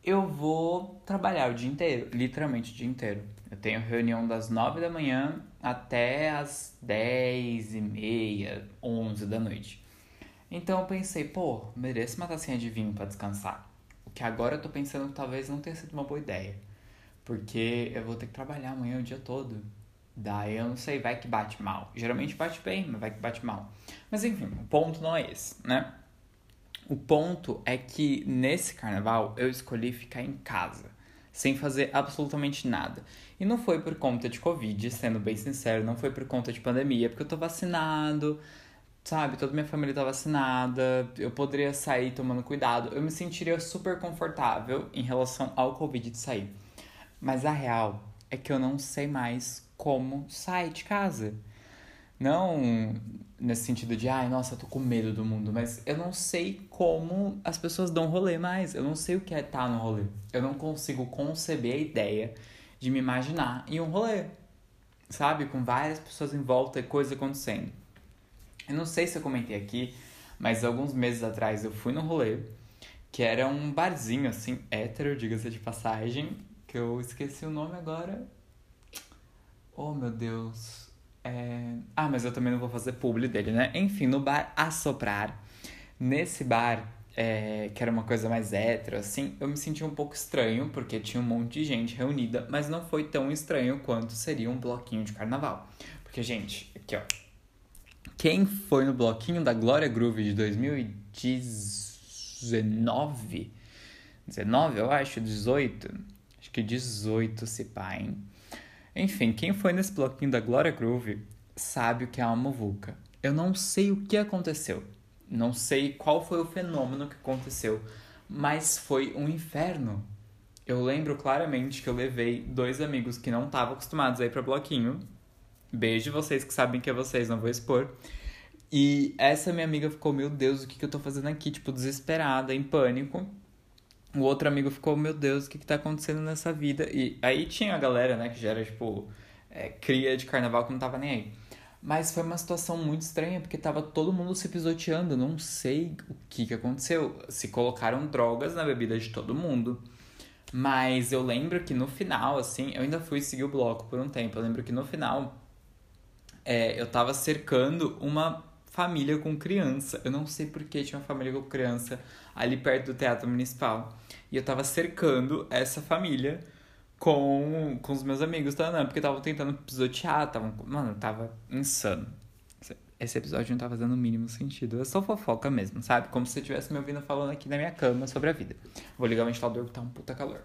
eu vou trabalhar o dia inteiro, literalmente o dia inteiro. Eu tenho reunião das 9 da manhã até as 10 e meia, 11 da noite. Então eu pensei, pô, mereço uma tacinha de vinho para descansar. O que agora eu tô pensando que talvez não tenha sido uma boa ideia. Porque eu vou ter que trabalhar amanhã o dia todo. Daí eu não sei, vai que bate mal. Geralmente bate bem, mas vai que bate mal. Mas enfim, o ponto não é esse, né? O ponto é que nesse carnaval eu escolhi ficar em casa, sem fazer absolutamente nada. E não foi por conta de Covid, sendo bem sincero, não foi por conta de pandemia, porque eu tô vacinado, sabe? Toda minha família tá vacinada, eu poderia sair tomando cuidado, eu me sentiria super confortável em relação ao Covid de sair. Mas a real é que eu não sei mais como sair de casa. Não nesse sentido de, ai, nossa, tô com medo do mundo, mas eu não sei como as pessoas dão rolê mais. Eu não sei o que é estar tá no rolê. Eu não consigo conceber a ideia de me imaginar em um rolê, sabe? Com várias pessoas em volta e coisas acontecendo. Eu não sei se eu comentei aqui, mas alguns meses atrás eu fui no rolê, que era um barzinho assim, hétero, diga-se de passagem, que eu esqueci o nome agora, Oh, meu Deus. É... Ah, mas eu também não vou fazer publi dele, né? Enfim, no bar Assoprar. Nesse bar, é... que era uma coisa mais hétero, assim, eu me senti um pouco estranho, porque tinha um monte de gente reunida, mas não foi tão estranho quanto seria um bloquinho de carnaval. Porque, gente, aqui ó. Quem foi no bloquinho da Glória Groove de 2019? 19, eu acho, 18? Acho que 18 se pá, hein? Enfim, quem foi nesse bloquinho da Glória Groove sabe o que é uma muvuca. Eu não sei o que aconteceu. Não sei qual foi o fenômeno que aconteceu, mas foi um inferno. Eu lembro claramente que eu levei dois amigos que não estavam acostumados a ir para bloquinho. Beijo vocês que sabem que é vocês, não vou expor. E essa minha amiga ficou, meu Deus, o que, que eu tô fazendo aqui? Tipo, desesperada, em pânico. O outro amigo ficou, meu Deus, o que, que tá acontecendo nessa vida? E aí tinha a galera, né, que já era, tipo, é, cria de carnaval que não tava nem aí. Mas foi uma situação muito estranha, porque tava todo mundo se pisoteando. Não sei o que, que aconteceu. Se colocaram drogas na bebida de todo mundo. Mas eu lembro que no final, assim, eu ainda fui seguir o bloco por um tempo. Eu lembro que no final é, eu tava cercando uma família com criança. Eu não sei por que tinha uma família com criança ali perto do Teatro Municipal. E eu tava cercando essa família com, com os meus amigos da Ana, porque estavam tentando pisotear, tavam, mano, tava insano. Esse episódio não tá fazendo o mínimo sentido. É só fofoca mesmo, sabe? Como se você estivesse me ouvindo falando aqui na minha cama sobre a vida. Vou ligar o ventilador que tá um puta calor.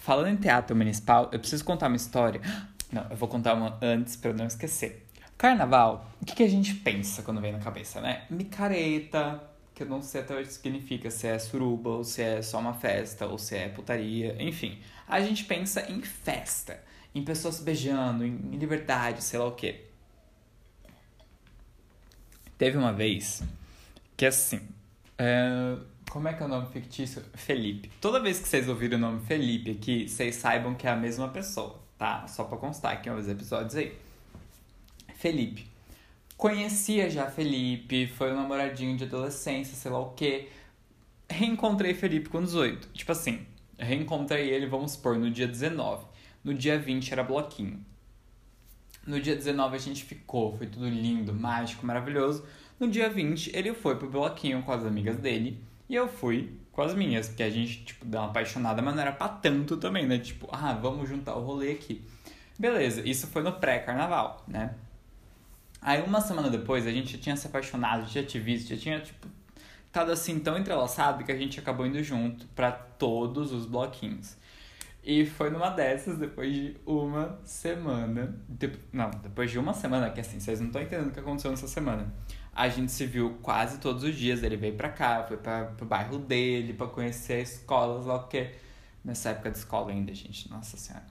Falando em teatro municipal, eu preciso contar uma história. Não, eu vou contar uma antes para não esquecer. Carnaval, o que, que a gente pensa quando vem na cabeça, né? Micareta, que eu não sei até o que significa, se é suruba, ou se é só uma festa, ou se é putaria, enfim. A gente pensa em festa, em pessoas beijando, em liberdade, sei lá o quê. Teve uma vez que assim. É... Como é que é o nome fictício? Felipe. Toda vez que vocês ouvirem o nome Felipe aqui, vocês saibam que é a mesma pessoa, tá? Só pra constar aqui uns episódios aí. Felipe Conhecia já Felipe, foi um namoradinho de adolescência, sei lá o quê. Reencontrei Felipe com 18. Tipo assim, reencontrei ele, vamos supor, no dia 19. No dia 20 era bloquinho. No dia 19 a gente ficou, foi tudo lindo, mágico, maravilhoso. No dia 20 ele foi pro bloquinho com as amigas dele e eu fui com as minhas, porque a gente, tipo, deu uma apaixonada, mas não era pra tanto também, né? Tipo, ah, vamos juntar o rolê aqui. Beleza, isso foi no pré-carnaval, né? Aí uma semana depois a gente já tinha se apaixonado, já tinha visto, já tinha, tipo, estado assim tão entrelaçado que a gente acabou indo junto para todos os bloquinhos. E foi numa dessas, depois de uma semana. De... Não, depois de uma semana, que assim, vocês não estão entendendo o que aconteceu nessa semana. A gente se viu quase todos os dias. Ele veio pra cá, foi pra, pro bairro dele, para conhecer escolas lá, porque nessa época de escola ainda, gente, nossa senhora.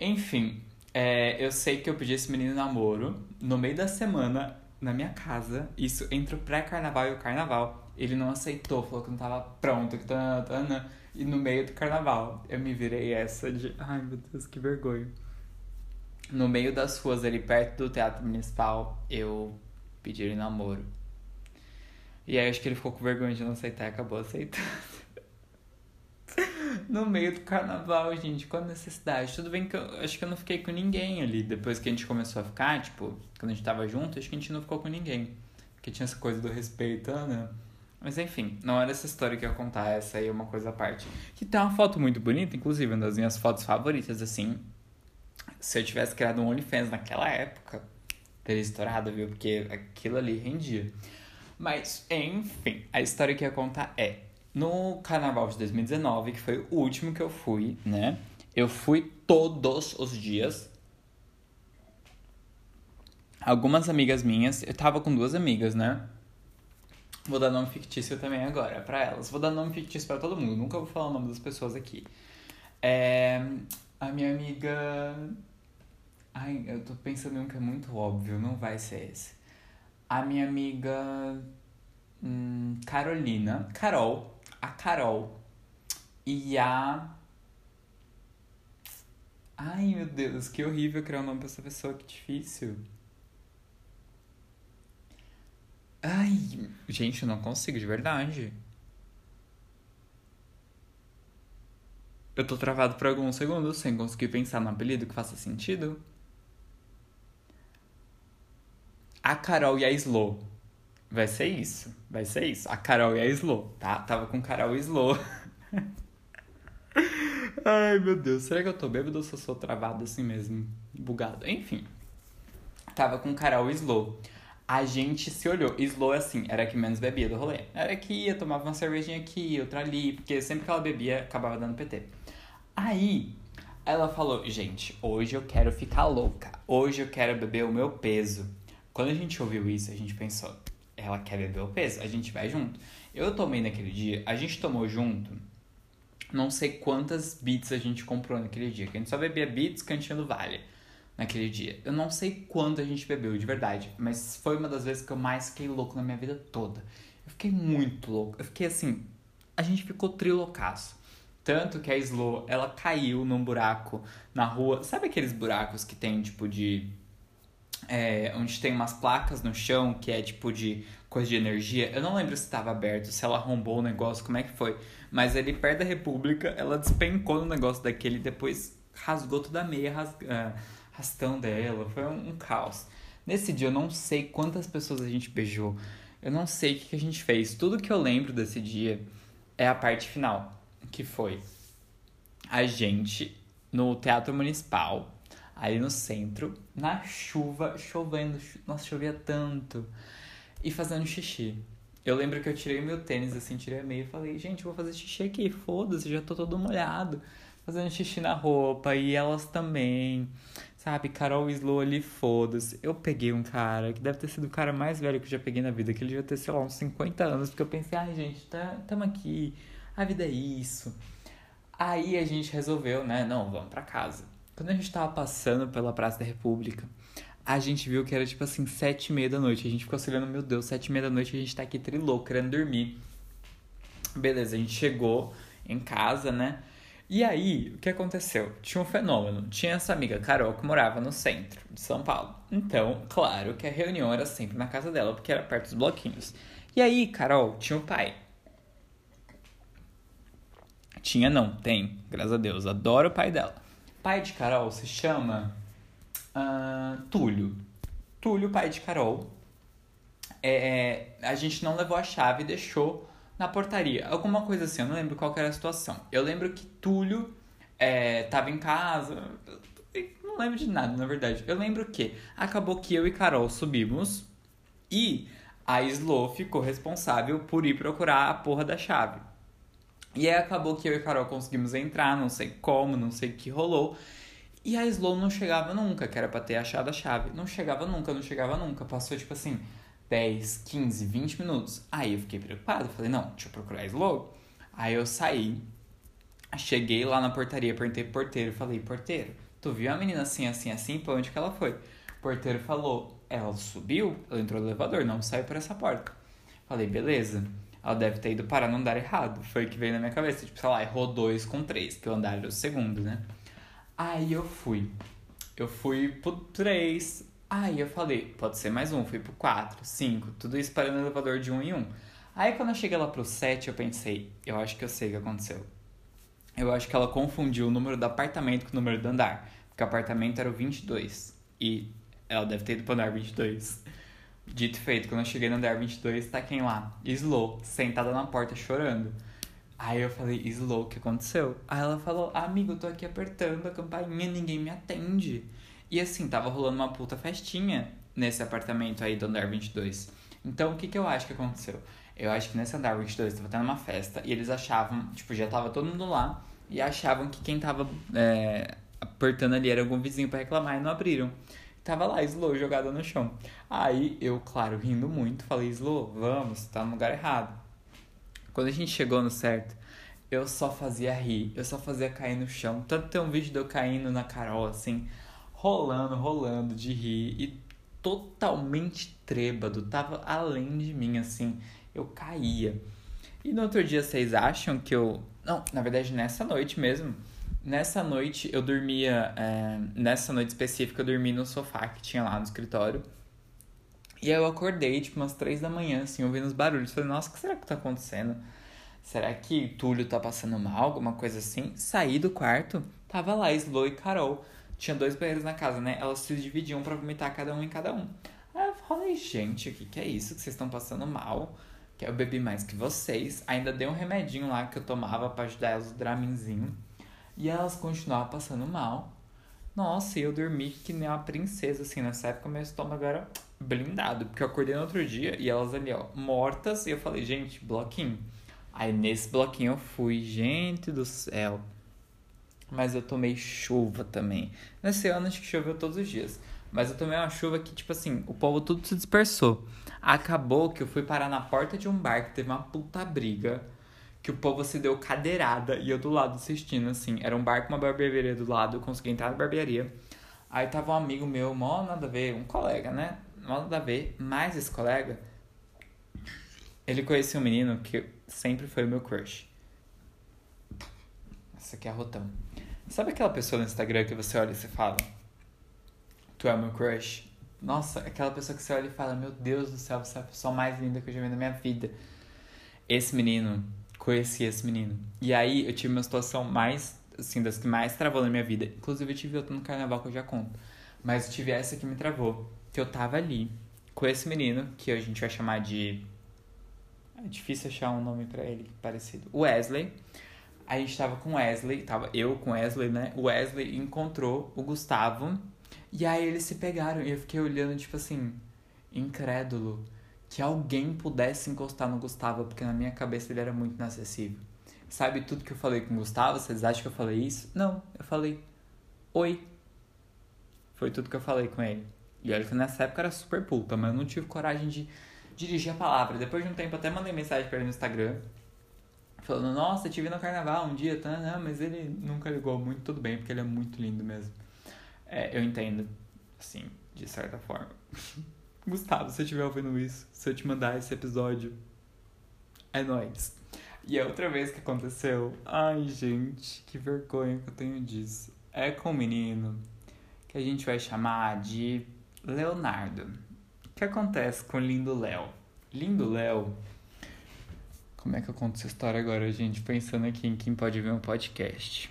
Enfim, é, eu sei que eu pedi esse menino namoro no meio da semana na minha casa, isso entre o pré-carnaval e o carnaval. Ele não aceitou, falou que não tava pronto, que tá, tá, e no meio do carnaval eu me virei essa de. Ai meu Deus, que vergonha. No meio das ruas ali perto do Teatro Municipal, eu pedi ele namoro. E aí acho que ele ficou com vergonha de não aceitar e acabou aceitando no meio do carnaval, gente, com a necessidade. Tudo bem que eu acho que eu não fiquei com ninguém ali. Depois que a gente começou a ficar, tipo, quando a gente tava junto, acho que a gente não ficou com ninguém. Porque tinha essa coisa do respeito, né? Mas enfim, não era essa história que eu ia contar, essa aí é uma coisa à parte. Que tem uma foto muito bonita, inclusive, uma das minhas fotos favoritas, assim. Se eu tivesse criado um OnlyFans naquela época, teria estourado, viu? Porque aquilo ali rendia. Mas, enfim, a história que eu ia contar é no carnaval de 2019, que foi o último que eu fui, né? Eu fui todos os dias. Algumas amigas minhas, eu tava com duas amigas, né? Vou dar nome fictício também agora para elas. Vou dar nome fictício para todo mundo, nunca vou falar o nome das pessoas aqui. É, a minha amiga. Ai, eu tô pensando em um que é muito óbvio, não vai ser esse. A minha amiga. Hum, Carolina. Carol a Carol e a. Ai meu Deus, que horrível criar um nome pra essa pessoa, que difícil. Ai, gente, eu não consigo, de verdade. Eu tô travado por alguns segundos sem conseguir pensar no apelido que faça sentido. A Carol e a Slow. Vai ser isso. Vai ser isso. A Carol e a Slow, tá? Tava com Carol e Slow. Ai, meu Deus. Será que eu tô bêbado ou eu sou travado assim mesmo? Bugado. Enfim. Tava com Carol e Slow. A gente se olhou. Slow, assim, era que menos bebia do rolê. Era que ia, tomava uma cervejinha aqui, outra ali. Porque sempre que ela bebia, acabava dando PT. Aí, ela falou: Gente, hoje eu quero ficar louca. Hoje eu quero beber o meu peso. Quando a gente ouviu isso, a gente pensou: ela quer beber o peso, a gente vai junto. Eu tomei naquele dia, a gente tomou junto, não sei quantas beats a gente comprou naquele dia, que a gente só bebia beats cantinho do vale naquele dia. Eu não sei quanto a gente bebeu, de verdade, mas foi uma das vezes que eu mais fiquei louco na minha vida toda. Eu fiquei muito louco, eu fiquei assim, a gente ficou trilocaço. Tanto que a Slow, ela caiu num buraco na rua. Sabe aqueles buracos que tem, tipo, de é, onde tem umas placas no chão que é tipo de coisa de energia. Eu não lembro se estava aberto, se ela arrombou o negócio, como é que foi. Mas ali perto da República, ela despencou no negócio daquele e depois rasgou toda a meia ras, uh, rastão dela. Foi um, um, caos. Nesse dia eu não sei quantas pessoas a gente beijou. Eu não sei o que, que a gente fez. Tudo que eu lembro desse dia é a parte final, que foi a gente no Teatro Municipal, aí no centro, na chuva, chovendo. Nossa, chovia tanto. E fazendo xixi. Eu lembro que eu tirei meu tênis, assim, tirei a meia e falei, gente, vou fazer xixi aqui, foda-se, já tô todo molhado. Fazendo xixi na roupa, e elas também. Sabe, Carol Slow ali, foda-se. Eu peguei um cara que deve ter sido o cara mais velho que eu já peguei na vida, que ele devia ter, sei lá, uns 50 anos, porque eu pensei, ai, gente, tá, tamo aqui, a vida é isso. Aí a gente resolveu, né, não, vamos pra casa. Quando a gente tava passando pela Praça da República, a gente viu que era tipo assim, sete e meia da noite. A gente ficou olhando, meu Deus, sete e meia da noite a gente tá aqui trilou, querendo dormir. Beleza, a gente chegou em casa, né? E aí, o que aconteceu? Tinha um fenômeno. Tinha essa amiga Carol que morava no centro de São Paulo. Então, claro que a reunião era sempre na casa dela, porque era perto dos bloquinhos. E aí, Carol tinha o pai. Tinha não, tem, graças a Deus. Adoro o pai dela. Pai de Carol se chama uh, Túlio. Túlio, pai de Carol. É, a gente não levou a chave e deixou na portaria. Alguma coisa assim, eu não lembro qual era a situação. Eu lembro que Túlio é, tava em casa. Não lembro de nada, na verdade. Eu lembro que acabou que eu e Carol subimos e a Slo ficou responsável por ir procurar a porra da chave. E aí acabou que eu e Carol conseguimos entrar, não sei como, não sei o que rolou. E a Slow não chegava nunca, que era pra ter achado a chave. Não chegava nunca, não chegava nunca. Passou tipo assim, 10, 15, 20 minutos. Aí eu fiquei preocupado, falei, não, deixa eu procurar a Slow. Aí eu saí, cheguei lá na portaria, perguntei pro porteiro, falei, porteiro, tu viu a menina assim, assim, assim, pra onde que ela foi? O porteiro falou, ela subiu, ela entrou no elevador, não saiu por essa porta. Falei, beleza. Ela deve ter ido parar no andar errado. Foi o que veio na minha cabeça. Tipo, sei lá, errou dois com três, que o andar era o segundo, né? Aí eu fui. Eu fui pro 3. Aí eu falei, pode ser mais um. Fui pro 4, 5. Tudo isso parando no elevador de um em um. Aí quando eu cheguei lá pro 7, eu pensei, eu acho que eu sei o que aconteceu. Eu acho que ela confundiu o número do apartamento com o número do andar. Porque o apartamento era o 22. E ela deve ter ido pro andar 22. Dito feito, quando eu cheguei no andar 22, tá quem lá? Slow, sentada na porta chorando. Aí eu falei, Slow, o que aconteceu? Aí ela falou, amigo, eu tô aqui apertando a campainha, ninguém me atende. E assim, tava rolando uma puta festinha nesse apartamento aí do andar 22. Então, o que que eu acho que aconteceu? Eu acho que nesse andar 22 tava tendo uma festa e eles achavam, tipo, já tava todo mundo lá e achavam que quem tava é, apertando ali era algum vizinho para reclamar e não abriram. Tava lá, Slow, jogada no chão. Aí eu, claro, rindo muito, falei, Slow, vamos, tá no lugar errado. Quando a gente chegou no certo, eu só fazia rir, eu só fazia cair no chão. Tanto tem um vídeo de eu caindo na Carol, assim, rolando, rolando de rir e totalmente trêbado, tava além de mim, assim, eu caía. E no outro dia vocês acham que eu. Não, na verdade, nessa noite mesmo. Nessa noite eu dormia. É... Nessa noite específica eu dormi no sofá que tinha lá no escritório. E aí eu acordei, tipo, umas três da manhã, assim, ouvindo os barulhos. Falei, nossa, o que será que tá acontecendo? Será que Túlio tá passando mal, alguma coisa assim? Saí do quarto, tava lá, Slow e Carol. Tinha dois banheiros na casa, né? Elas se dividiam para vomitar cada um em cada um. Aí eu falei, gente, o que, que é isso? Que vocês estão passando mal? Que eu bebi mais que vocês. Ainda dei um remedinho lá que eu tomava para ajudar elas, o Draminzinho. E elas continuavam passando mal. Nossa, eu dormi que nem uma princesa, assim. Nessa época, meu estômago era blindado, porque eu acordei no outro dia e elas ali, ó, mortas, e eu falei, gente, bloquinho. Aí nesse bloquinho eu fui, gente do céu. Mas eu tomei chuva também. Nesse ano acho que choveu todos os dias. Mas eu tomei uma chuva que, tipo assim, o povo tudo se dispersou. Acabou que eu fui parar na porta de um bar que teve uma puta briga. Que o povo se deu cadeirada e eu do lado assistindo, assim. Era um bar com uma barbearia do lado, eu consegui entrar na barbearia. Aí tava um amigo meu, mó nada a ver, um colega, né? nada a ver, mas esse colega, ele conhecia um menino que sempre foi o meu crush. Essa aqui é a Rotão. Sabe aquela pessoa no Instagram que você olha e você fala, tu é meu crush? Nossa, aquela pessoa que você olha e fala: Meu Deus do céu, você é a pessoa mais linda que eu já vi na minha vida. Esse menino, conheci esse menino. E aí eu tive uma situação mais, assim, das que mais travou na minha vida. Inclusive eu tive outra no carnaval que eu já conto. Mas eu tive essa que me travou. Que eu tava ali com esse menino, que a gente vai chamar de. É difícil achar um nome para ele parecido. Wesley. A gente tava com Wesley, tava eu com Wesley, né? O Wesley encontrou o Gustavo. E aí eles se pegaram. E eu fiquei olhando, tipo assim, incrédulo. Que alguém pudesse encostar no Gustavo, porque na minha cabeça ele era muito inacessível. Sabe tudo que eu falei com o Gustavo? Vocês acham que eu falei isso? Não, eu falei oi. Foi tudo que eu falei com ele. E olha que nessa época era super puta, mas eu não tive coragem de dirigir a palavra. Depois de um tempo até mandei mensagem para ele no Instagram. Falando, nossa, te vi no carnaval um dia, tá? Não, mas ele nunca ligou muito, tudo bem, porque ele é muito lindo mesmo. É, eu entendo, assim, de certa forma. Gustavo, se você estiver ouvindo isso, se eu te mandar esse episódio, é nóis. E a outra vez que aconteceu, ai gente, que vergonha que eu tenho disso. É com um menino que a gente vai chamar de Leonardo. O que acontece com o lindo Léo? Lindo Léo. Como é que eu conto essa história agora, gente? Pensando aqui em quem pode ver um podcast.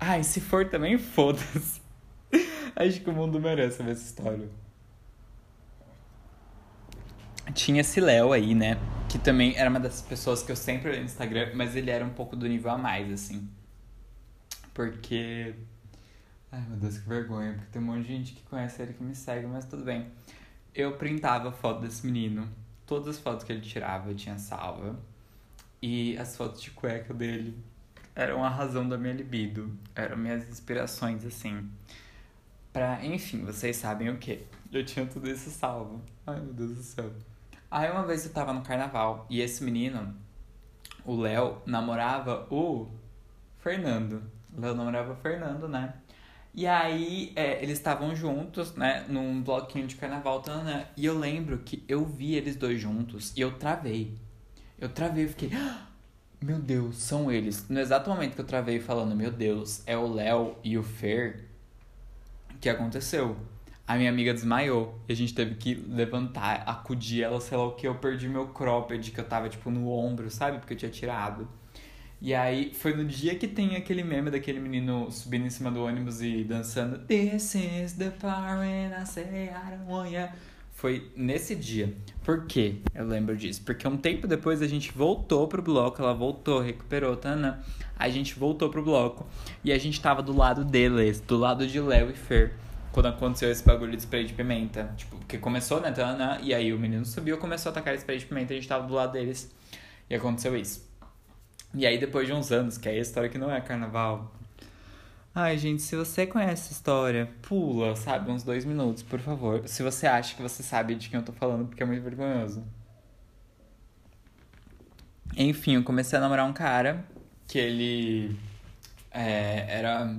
Ai, se for também, foda-se. Acho que o mundo merece ver essa história. Tinha esse Léo aí, né? Que também era uma das pessoas que eu sempre olhei no Instagram, mas ele era um pouco do nível a mais, assim. Porque Ai meu Deus, que vergonha, porque tem um monte de gente que conhece ele que me segue, mas tudo bem. Eu printava a foto desse menino. Todas as fotos que ele tirava eu tinha salva. E as fotos de cueca dele eram a razão da minha libido. Eram minhas inspirações, assim. Pra, enfim, vocês sabem o que. Eu tinha tudo isso salvo. Ai meu Deus do céu. Aí uma vez eu tava no carnaval e esse menino, o Léo, namorava o Fernando. O Léo namorava o Fernando, né? E aí, é, eles estavam juntos, né, num bloquinho de carnaval, né? E eu lembro que eu vi eles dois juntos e eu travei. Eu travei, eu fiquei, ah, meu Deus, são eles. No exato momento que eu travei falando, meu Deus, é o Léo e o Fer, que aconteceu? A minha amiga desmaiou e a gente teve que levantar, acudir ela, sei lá o que, eu perdi meu cropped que eu tava, tipo, no ombro, sabe? Porque eu tinha tirado. E aí foi no dia que tem aquele meme daquele menino subindo em cima do ônibus e dançando This is the when I say I don't want ya. Foi nesse dia. Por quê? Eu lembro disso. Porque um tempo depois a gente voltou pro bloco, ela voltou, recuperou, Tana. A gente voltou pro bloco e a gente tava do lado deles, do lado de Léo e Fer. Quando aconteceu esse bagulho de spray de pimenta. Tipo, porque começou, né, Tana? E aí o menino subiu, começou a atacar spray de pimenta a gente tava do lado deles. E aconteceu isso. E aí, depois de uns anos, que aí a história que não é carnaval. Ai, gente, se você conhece essa história, pula, sabe? Uns dois minutos, por favor. Se você acha que você sabe de quem eu tô falando, porque é muito vergonhoso. Enfim, eu comecei a namorar um cara que ele é, era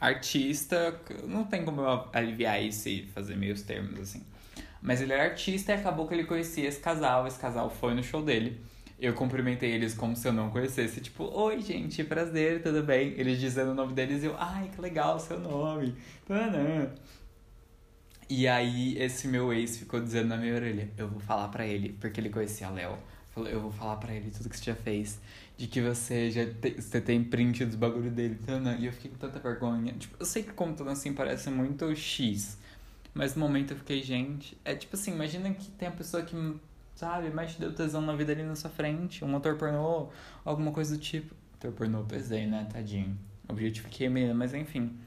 artista. Não tem como eu aliviar isso e fazer meios termos assim. Mas ele era artista e acabou que ele conhecia esse casal. Esse casal foi no show dele. Eu cumprimentei eles como se eu não conhecesse. Tipo, oi, gente, prazer, tudo bem? Eles dizendo o nome deles e eu, ai, que legal seu nome. Tanã. E aí, esse meu ex ficou dizendo na minha orelha: Eu vou falar para ele, porque ele conhecia a Léo. Falou: Eu vou falar para ele tudo que você já fez. De que você já te, você tem print dos bagulho dele. E eu fiquei com tanta vergonha. Tipo, eu sei que contando assim parece muito X. Mas no momento eu fiquei, gente. É tipo assim: imagina que tem a pessoa que sabe? Mas te deu tesão na vida ali na sua frente, um motor pornô, alguma coisa do tipo. Motor pornô pesei, né, tadinho. Objetifiquei menina, mas enfim.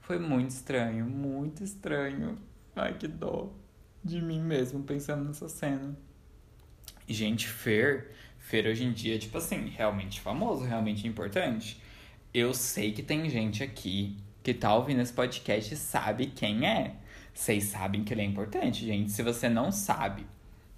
Foi muito estranho, muito estranho. Ai, que dó de mim mesmo pensando nessa cena. Gente, Fer, Fer hoje em dia, tipo assim, realmente famoso, realmente importante. Eu sei que tem gente aqui que tá ouvindo esse podcast e sabe quem é. Vocês sabem que ele é importante, gente. Se você não sabe,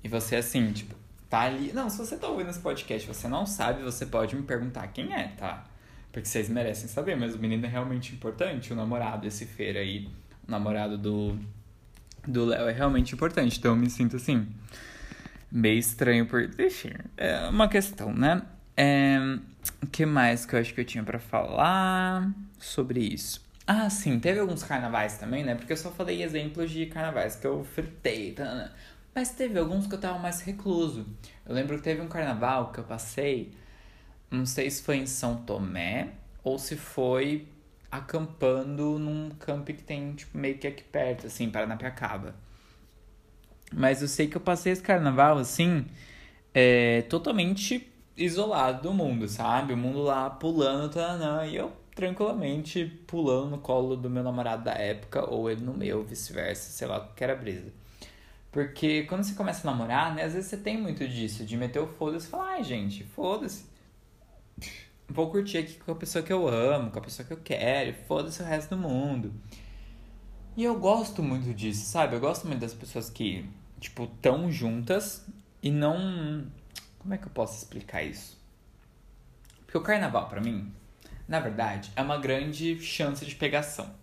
e você, assim, tipo, tá ali. Não, se você tá ouvindo esse podcast você não sabe, você pode me perguntar quem é, tá? Porque vocês merecem saber, mas o menino é realmente importante, o namorado, esse feira aí, o namorado do do Léo é realmente importante, então eu me sinto assim, meio estranho por. Enfim, é uma questão, né? É... O que mais que eu acho que eu tinha para falar sobre isso? Ah, sim, teve alguns carnavais também, né? Porque eu só falei exemplos de carnavais que eu fritei, tá? Né? Mas teve alguns que eu tava mais recluso. Eu lembro que teve um carnaval que eu passei, não sei se foi em São Tomé ou se foi acampando num camp que tem, tipo, meio que aqui perto, assim, Paranapiacaba. Mas eu sei que eu passei esse carnaval, assim, é, totalmente isolado do mundo, sabe? O mundo lá pulando, tá, e eu tranquilamente pulando no colo do meu namorado da época, ou ele no meu, vice-versa, sei lá, que era brisa. Porque quando você começa a namorar, né, às vezes você tem muito disso, de meter o foda-se e falar, ai gente, foda-se. Vou curtir aqui com a pessoa que eu amo, com a pessoa que eu quero, foda-se o resto do mundo. E eu gosto muito disso, sabe? Eu gosto muito das pessoas que, tipo, tão juntas e não. Como é que eu posso explicar isso? Porque o carnaval, para mim, na verdade, é uma grande chance de pegação.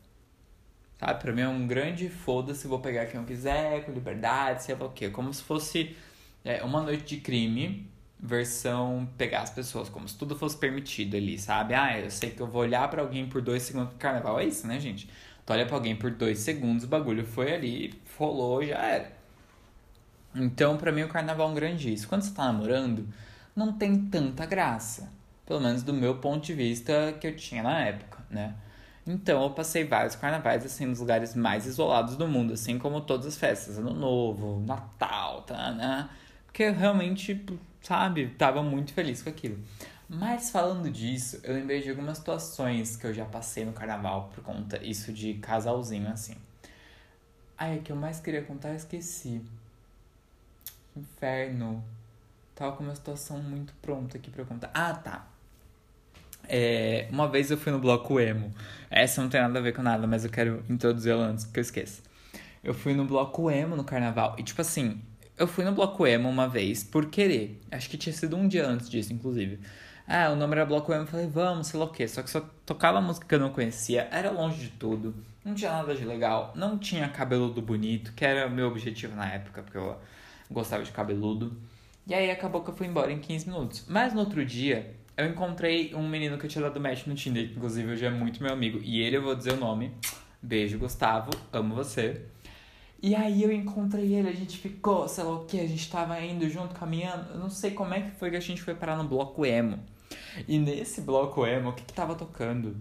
Sabe? Pra mim é um grande foda-se, vou pegar quem eu quiser, com liberdade, sei lá o quê. Como se fosse é, uma noite de crime, versão pegar as pessoas, como se tudo fosse permitido ali, sabe? Ah, eu sei que eu vou olhar para alguém por dois segundos. Carnaval é isso, né, gente? Tu olha pra alguém por dois segundos, o bagulho foi ali, rolou, já era. Então, para mim, o carnaval é um grande isso. Quando você tá namorando, não tem tanta graça. Pelo menos do meu ponto de vista que eu tinha na época, né? Então eu passei vários carnavais assim nos lugares mais isolados do mundo, assim como todas as festas, Ano Novo, Natal, tá, né? Porque eu realmente, sabe, tava muito feliz com aquilo. Mas falando disso, eu lembrei de algumas situações que eu já passei no carnaval por conta isso de casalzinho assim. Ai, a que eu mais queria contar eu esqueci. Inferno. Tava com uma situação muito pronta aqui pra eu contar. Ah, tá. É, uma vez eu fui no bloco emo. Essa não tem nada a ver com nada, mas eu quero introduzir ela antes que eu esqueça. Eu fui no bloco emo no carnaval. E tipo assim, eu fui no bloco emo uma vez por querer. Acho que tinha sido um dia antes disso, inclusive. Ah, o nome era bloco emo. Eu falei, vamos, sei lá o quê. Só que só tocava música que eu não conhecia. Era longe de tudo. Não tinha nada de legal. Não tinha cabeludo bonito, que era o meu objetivo na época, porque eu gostava de cabeludo. E aí acabou que eu fui embora em 15 minutos. Mas no outro dia, eu encontrei um menino que eu tinha dado match no Tinder, que inclusive hoje é muito meu amigo. E ele, eu vou dizer o nome. Beijo, Gustavo. Amo você. E aí eu encontrei ele, a gente ficou, sei lá o que, a gente tava indo junto, caminhando. Eu não sei como é que foi que a gente foi parar no bloco emo. E nesse bloco emo, o que que tava tocando?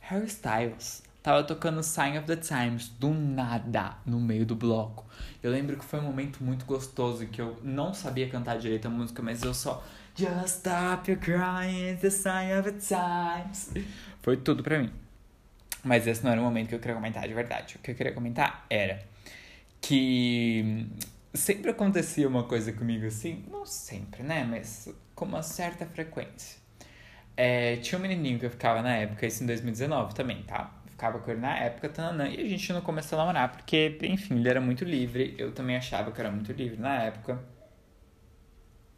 Harry Styles. Tava tocando Sign of the Times, do nada, no meio do bloco. Eu lembro que foi um momento muito gostoso, que eu não sabia cantar direito a música, mas eu só Just stop your crying, it's the sign of the times. Foi tudo pra mim. Mas esse não era o momento que eu queria comentar de verdade. O que eu queria comentar era que sempre acontecia uma coisa comigo assim, não sempre, né? Mas com uma certa frequência. É, tinha um menininho que eu ficava na época, isso em 2019 também, tá? Ficava com ele na época, tanana, e a gente não começou a namorar, porque, enfim, ele era muito livre. Eu também achava que era muito livre na época.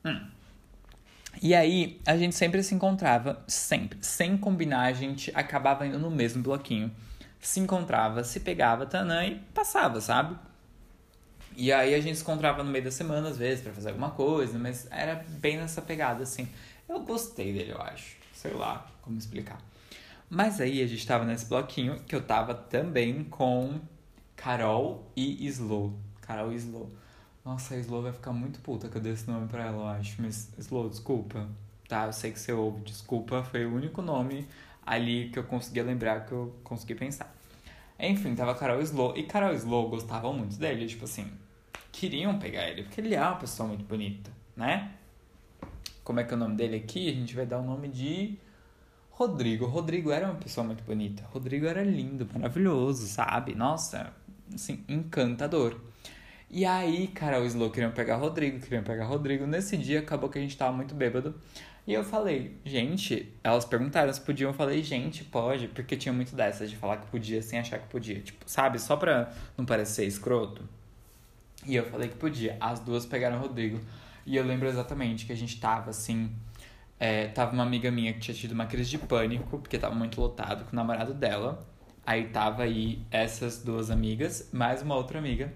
Hum. E aí, a gente sempre se encontrava, sempre. Sem combinar, a gente acabava indo no mesmo bloquinho. Se encontrava, se pegava, tanã, e passava, sabe? E aí a gente se encontrava no meio da semana, às vezes, para fazer alguma coisa, mas era bem nessa pegada, assim. Eu gostei dele, eu acho. Sei lá como explicar. Mas aí a gente tava nesse bloquinho que eu tava também com Carol e Slow. Carol e Slow. Nossa, a Slow vai ficar muito puta que eu dei esse nome pra ela, eu acho. Mas, Slow, desculpa. Tá, eu sei que você ouve. Desculpa, foi o único nome ali que eu conseguia lembrar, que eu consegui pensar. Enfim, tava Carol Slow. E Carol Slow gostavam muito dele, tipo assim, queriam pegar ele, porque ele é uma pessoa muito bonita, né? Como é que é o nome dele aqui? A gente vai dar o nome de Rodrigo. Rodrigo era uma pessoa muito bonita. Rodrigo era lindo, maravilhoso, sabe? Nossa, assim, encantador. E aí, cara, o Slow queriam pegar Rodrigo, queriam pegar Rodrigo. Nesse dia acabou que a gente tava muito bêbado. E eu falei, gente, elas perguntaram se podiam. Eu falei, gente, pode, porque tinha muito dessas de falar que podia sem achar que podia. Tipo, sabe, só pra não parecer escroto. E eu falei que podia. As duas pegaram Rodrigo. E eu lembro exatamente que a gente tava assim. É, tava uma amiga minha que tinha tido uma crise de pânico, porque tava muito lotado com o namorado dela. Aí tava aí essas duas amigas, mais uma outra amiga.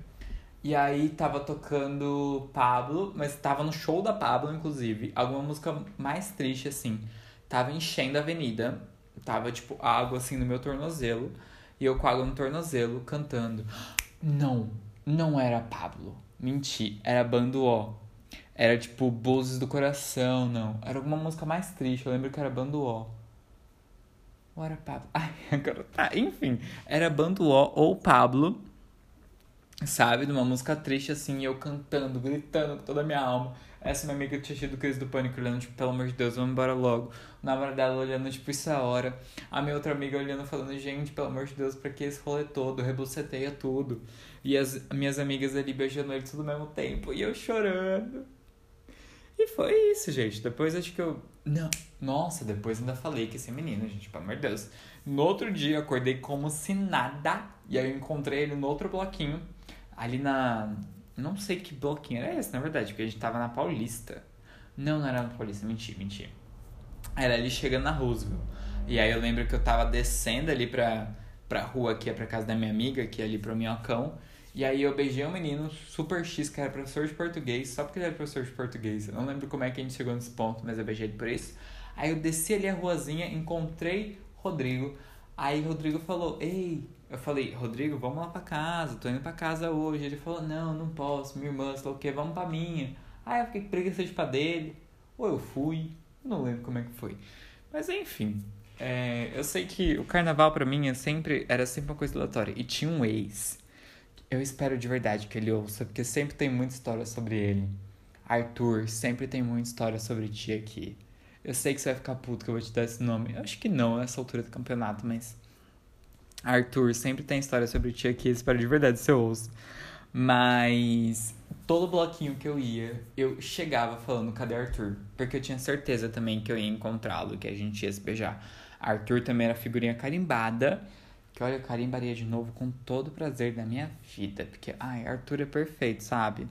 E aí tava tocando Pablo, mas tava no show da Pablo, inclusive. Alguma música mais triste, assim. Tava enchendo a avenida. Tava, tipo, água, assim, no meu tornozelo. e eu com água no tornozelo cantando. Não, não era Pablo. Menti, era Bando O. Era tipo Búzios do Coração, não. Era alguma música mais triste, eu lembro que era Bando O. Ou era Pablo? Ai, agora tá. Enfim, era Bando O ou Pablo, sabe? De uma música triste assim, eu cantando, gritando com toda a minha alma. Essa minha amiga tinha tido crise do pânico, olhando, tipo, pelo amor de Deus, vamos embora logo. O namorado dela olhando, tipo, isso é a hora. A minha outra amiga olhando, falando, gente, pelo amor de Deus, pra que esse rolê todo? Rebuceteia tudo. E as minhas amigas ali beijando ele tudo ao mesmo tempo. E eu chorando. E foi isso, gente. Depois acho que eu. Não. Nossa, depois ainda falei que esse menino, gente, pelo amor de Deus. No outro dia, acordei como se nada. E aí eu encontrei ele no outro bloquinho. Ali na não sei que bloquinho era esse, na verdade, porque a gente tava na Paulista. Não, não era na Paulista, menti, menti. Era ali chegando na Roosevelt. E aí eu lembro que eu tava descendo ali pra, pra rua que é pra casa da minha amiga, que é ali pro Minhocão. E aí eu beijei um menino super X, que era professor de português, só porque ele era professor de português. Eu não lembro como é que a gente chegou nesse ponto, mas eu beijei ele por isso. Aí eu desci ali a ruazinha, encontrei Rodrigo. Aí Rodrigo falou, ei, eu falei, Rodrigo, vamos lá pra casa, tô indo pra casa hoje. Ele falou, não, não posso, minha irmã, sei lá o que, vamos pra minha. Aí eu fiquei ir pra dele. Ou eu fui, não lembro como é que foi. Mas enfim, é, eu sei que o carnaval pra mim é sempre, era sempre uma coisa aleatória. E tinha um ex. Eu espero de verdade que ele ouça, porque sempre tem muita história sobre ele. Arthur, sempre tem muita história sobre ti aqui. Eu sei que você vai ficar puto que eu vou te dar esse nome. Eu acho que não nessa altura do campeonato, mas Arthur, sempre tem história sobre ti aqui, espero de verdade se eu ouço. Mas todo bloquinho que eu ia, eu chegava falando, cadê Arthur? Porque eu tinha certeza também que eu ia encontrá-lo, que a gente ia se beijar. Arthur também era figurinha carimbada, que olha, eu carimbaria de novo com todo o prazer da minha vida. Porque, ai, Arthur é perfeito, sabe?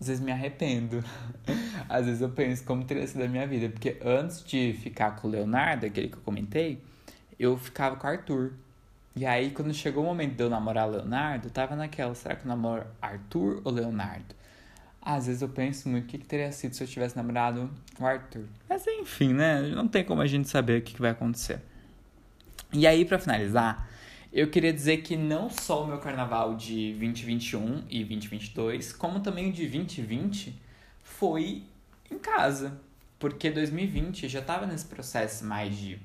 Às vezes me arrependo. Às vezes eu penso como teria sido a minha vida. Porque antes de ficar com o Leonardo, aquele que eu comentei, eu ficava com o Arthur. E aí, quando chegou o momento de eu namorar Leonardo, tava naquela, será que eu namoro Arthur ou Leonardo? Às vezes eu penso muito o que, que teria sido se eu tivesse namorado o Arthur. Mas enfim, né? Não tem como a gente saber o que, que vai acontecer. E aí, para finalizar, eu queria dizer que não só o meu carnaval de 2021 e 2022, como também o de 2020 foi em casa. Porque 2020 já tava nesse processo mais de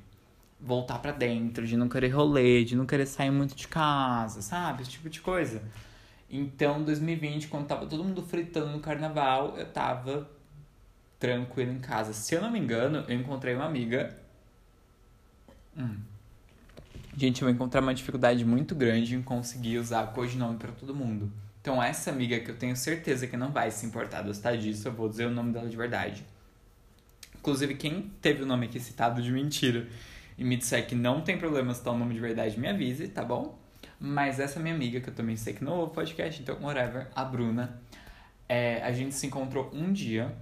voltar para dentro, de não querer rolê, de não querer sair muito de casa, sabe? Esse tipo de coisa. Então, 2020, quando tava todo mundo fritando no carnaval, eu tava tranquilo em casa. Se eu não me engano, eu encontrei uma amiga. Hum. Gente, eu vou encontrar uma dificuldade muito grande em conseguir usar codinome para todo mundo. Então, essa amiga que eu tenho certeza que não vai se importar gostar disso, eu vou dizer o nome dela de verdade. Inclusive, quem teve o nome aqui citado de mentira e me disser que não tem problema citar o nome de verdade, me avise, tá bom? Mas essa minha amiga, que eu também sei que não ouve podcast, então whatever, a Bruna, é, a gente se encontrou um dia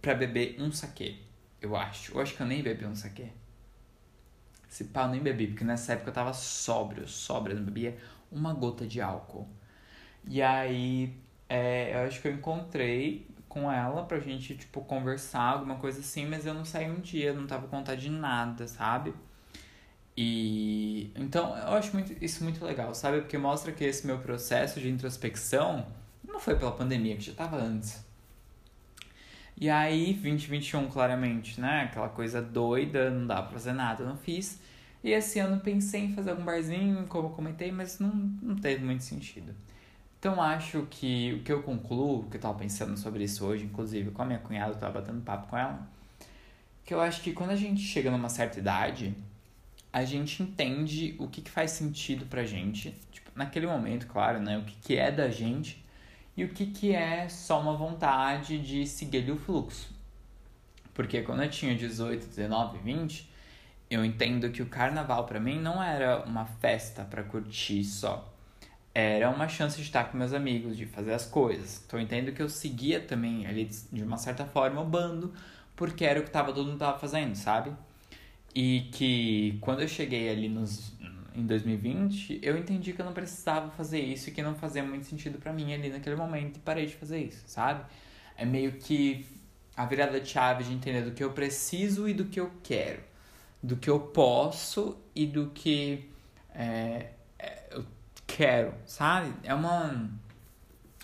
pra beber um saquê, eu acho. Eu acho que eu nem bebi um saquê. Se pá, eu nem bebi, porque nessa época eu tava sóbrio, sóbrio, não bebia uma gota de álcool. E aí, é, eu acho que eu encontrei com ela pra gente, tipo, conversar, alguma coisa assim, mas eu não saí um dia, não tava com vontade de nada, sabe? E então eu acho muito, isso muito legal, sabe? Porque mostra que esse meu processo de introspecção não foi pela pandemia, que já tava antes. E aí, 2021, claramente, né? Aquela coisa doida, não dá pra fazer nada, não fiz. E esse ano pensei em fazer algum barzinho, como eu comentei, mas não, não teve muito sentido. Então acho que o que eu concluo, que eu tava pensando sobre isso hoje, inclusive com a minha cunhada, eu tava batendo papo com ela, que eu acho que quando a gente chega numa certa idade, a gente entende o que, que faz sentido pra gente, tipo, naquele momento, claro, né, o que, que é da gente e o que, que é só uma vontade de seguir o fluxo. Porque quando eu tinha 18, 19, 20, eu entendo que o carnaval para mim não era uma festa para curtir só era uma chance de estar com meus amigos, de fazer as coisas. Então eu entendo que eu seguia também ali de uma certa forma o bando, porque era o que tava, todo mundo tava fazendo, sabe? E que quando eu cheguei ali nos, em 2020, eu entendi que eu não precisava fazer isso e que não fazia muito sentido para mim ali naquele momento e parei de fazer isso, sabe? É meio que a virada de chave de entender do que eu preciso e do que eu quero, do que eu posso e do que é, é, eu quero, sabe? É uma,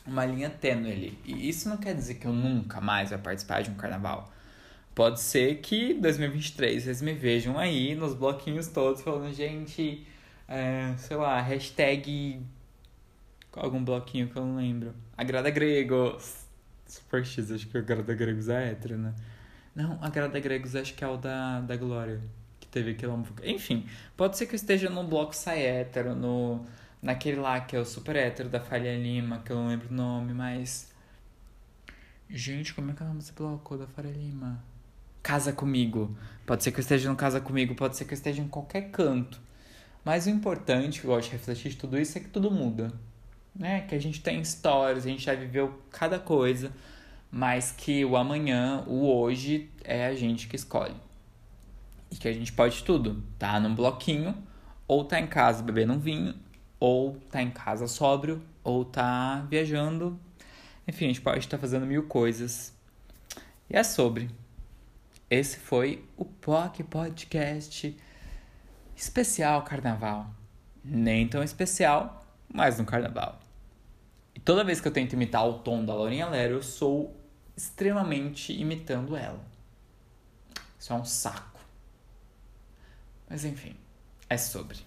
uma linha tênue ali. E isso não quer dizer que eu nunca mais vou participar de um carnaval. Pode ser que 2023 vocês me vejam aí nos bloquinhos todos falando, gente, é, sei lá, hashtag. Algum bloquinho que eu não lembro. Agrada gregos. Super X, acho que o Agrada Gregos é hétero, né? Não, Agrada Gregos acho que é o da, da Glória. Que teve aquela Enfim, pode ser que eu esteja num bloco sai hétero, no, naquele lá que é o super hétero da Falha Lima, que eu não lembro o nome, mas. Gente, como é que é o nome desse bloco da Faria Lima? Casa Comigo. Pode ser que eu esteja no Casa Comigo, pode ser que eu esteja em qualquer canto. Mas o importante, que eu gosto de refletir de tudo isso, é que tudo muda. Né? Que a gente tem histórias, a gente já viveu cada coisa, mas que o amanhã, o hoje, é a gente que escolhe. E que a gente pode tudo. Tá num bloquinho, ou tá em casa bebendo um vinho, ou tá em casa sóbrio, ou tá viajando. Enfim, a gente pode estar fazendo mil coisas. E é sobre. Esse foi o POC Podcast especial carnaval. Nem tão especial, mas no carnaval. E toda vez que eu tento imitar o tom da Laurinha Lero, eu sou extremamente imitando ela. Isso é um saco. Mas enfim, é sobre.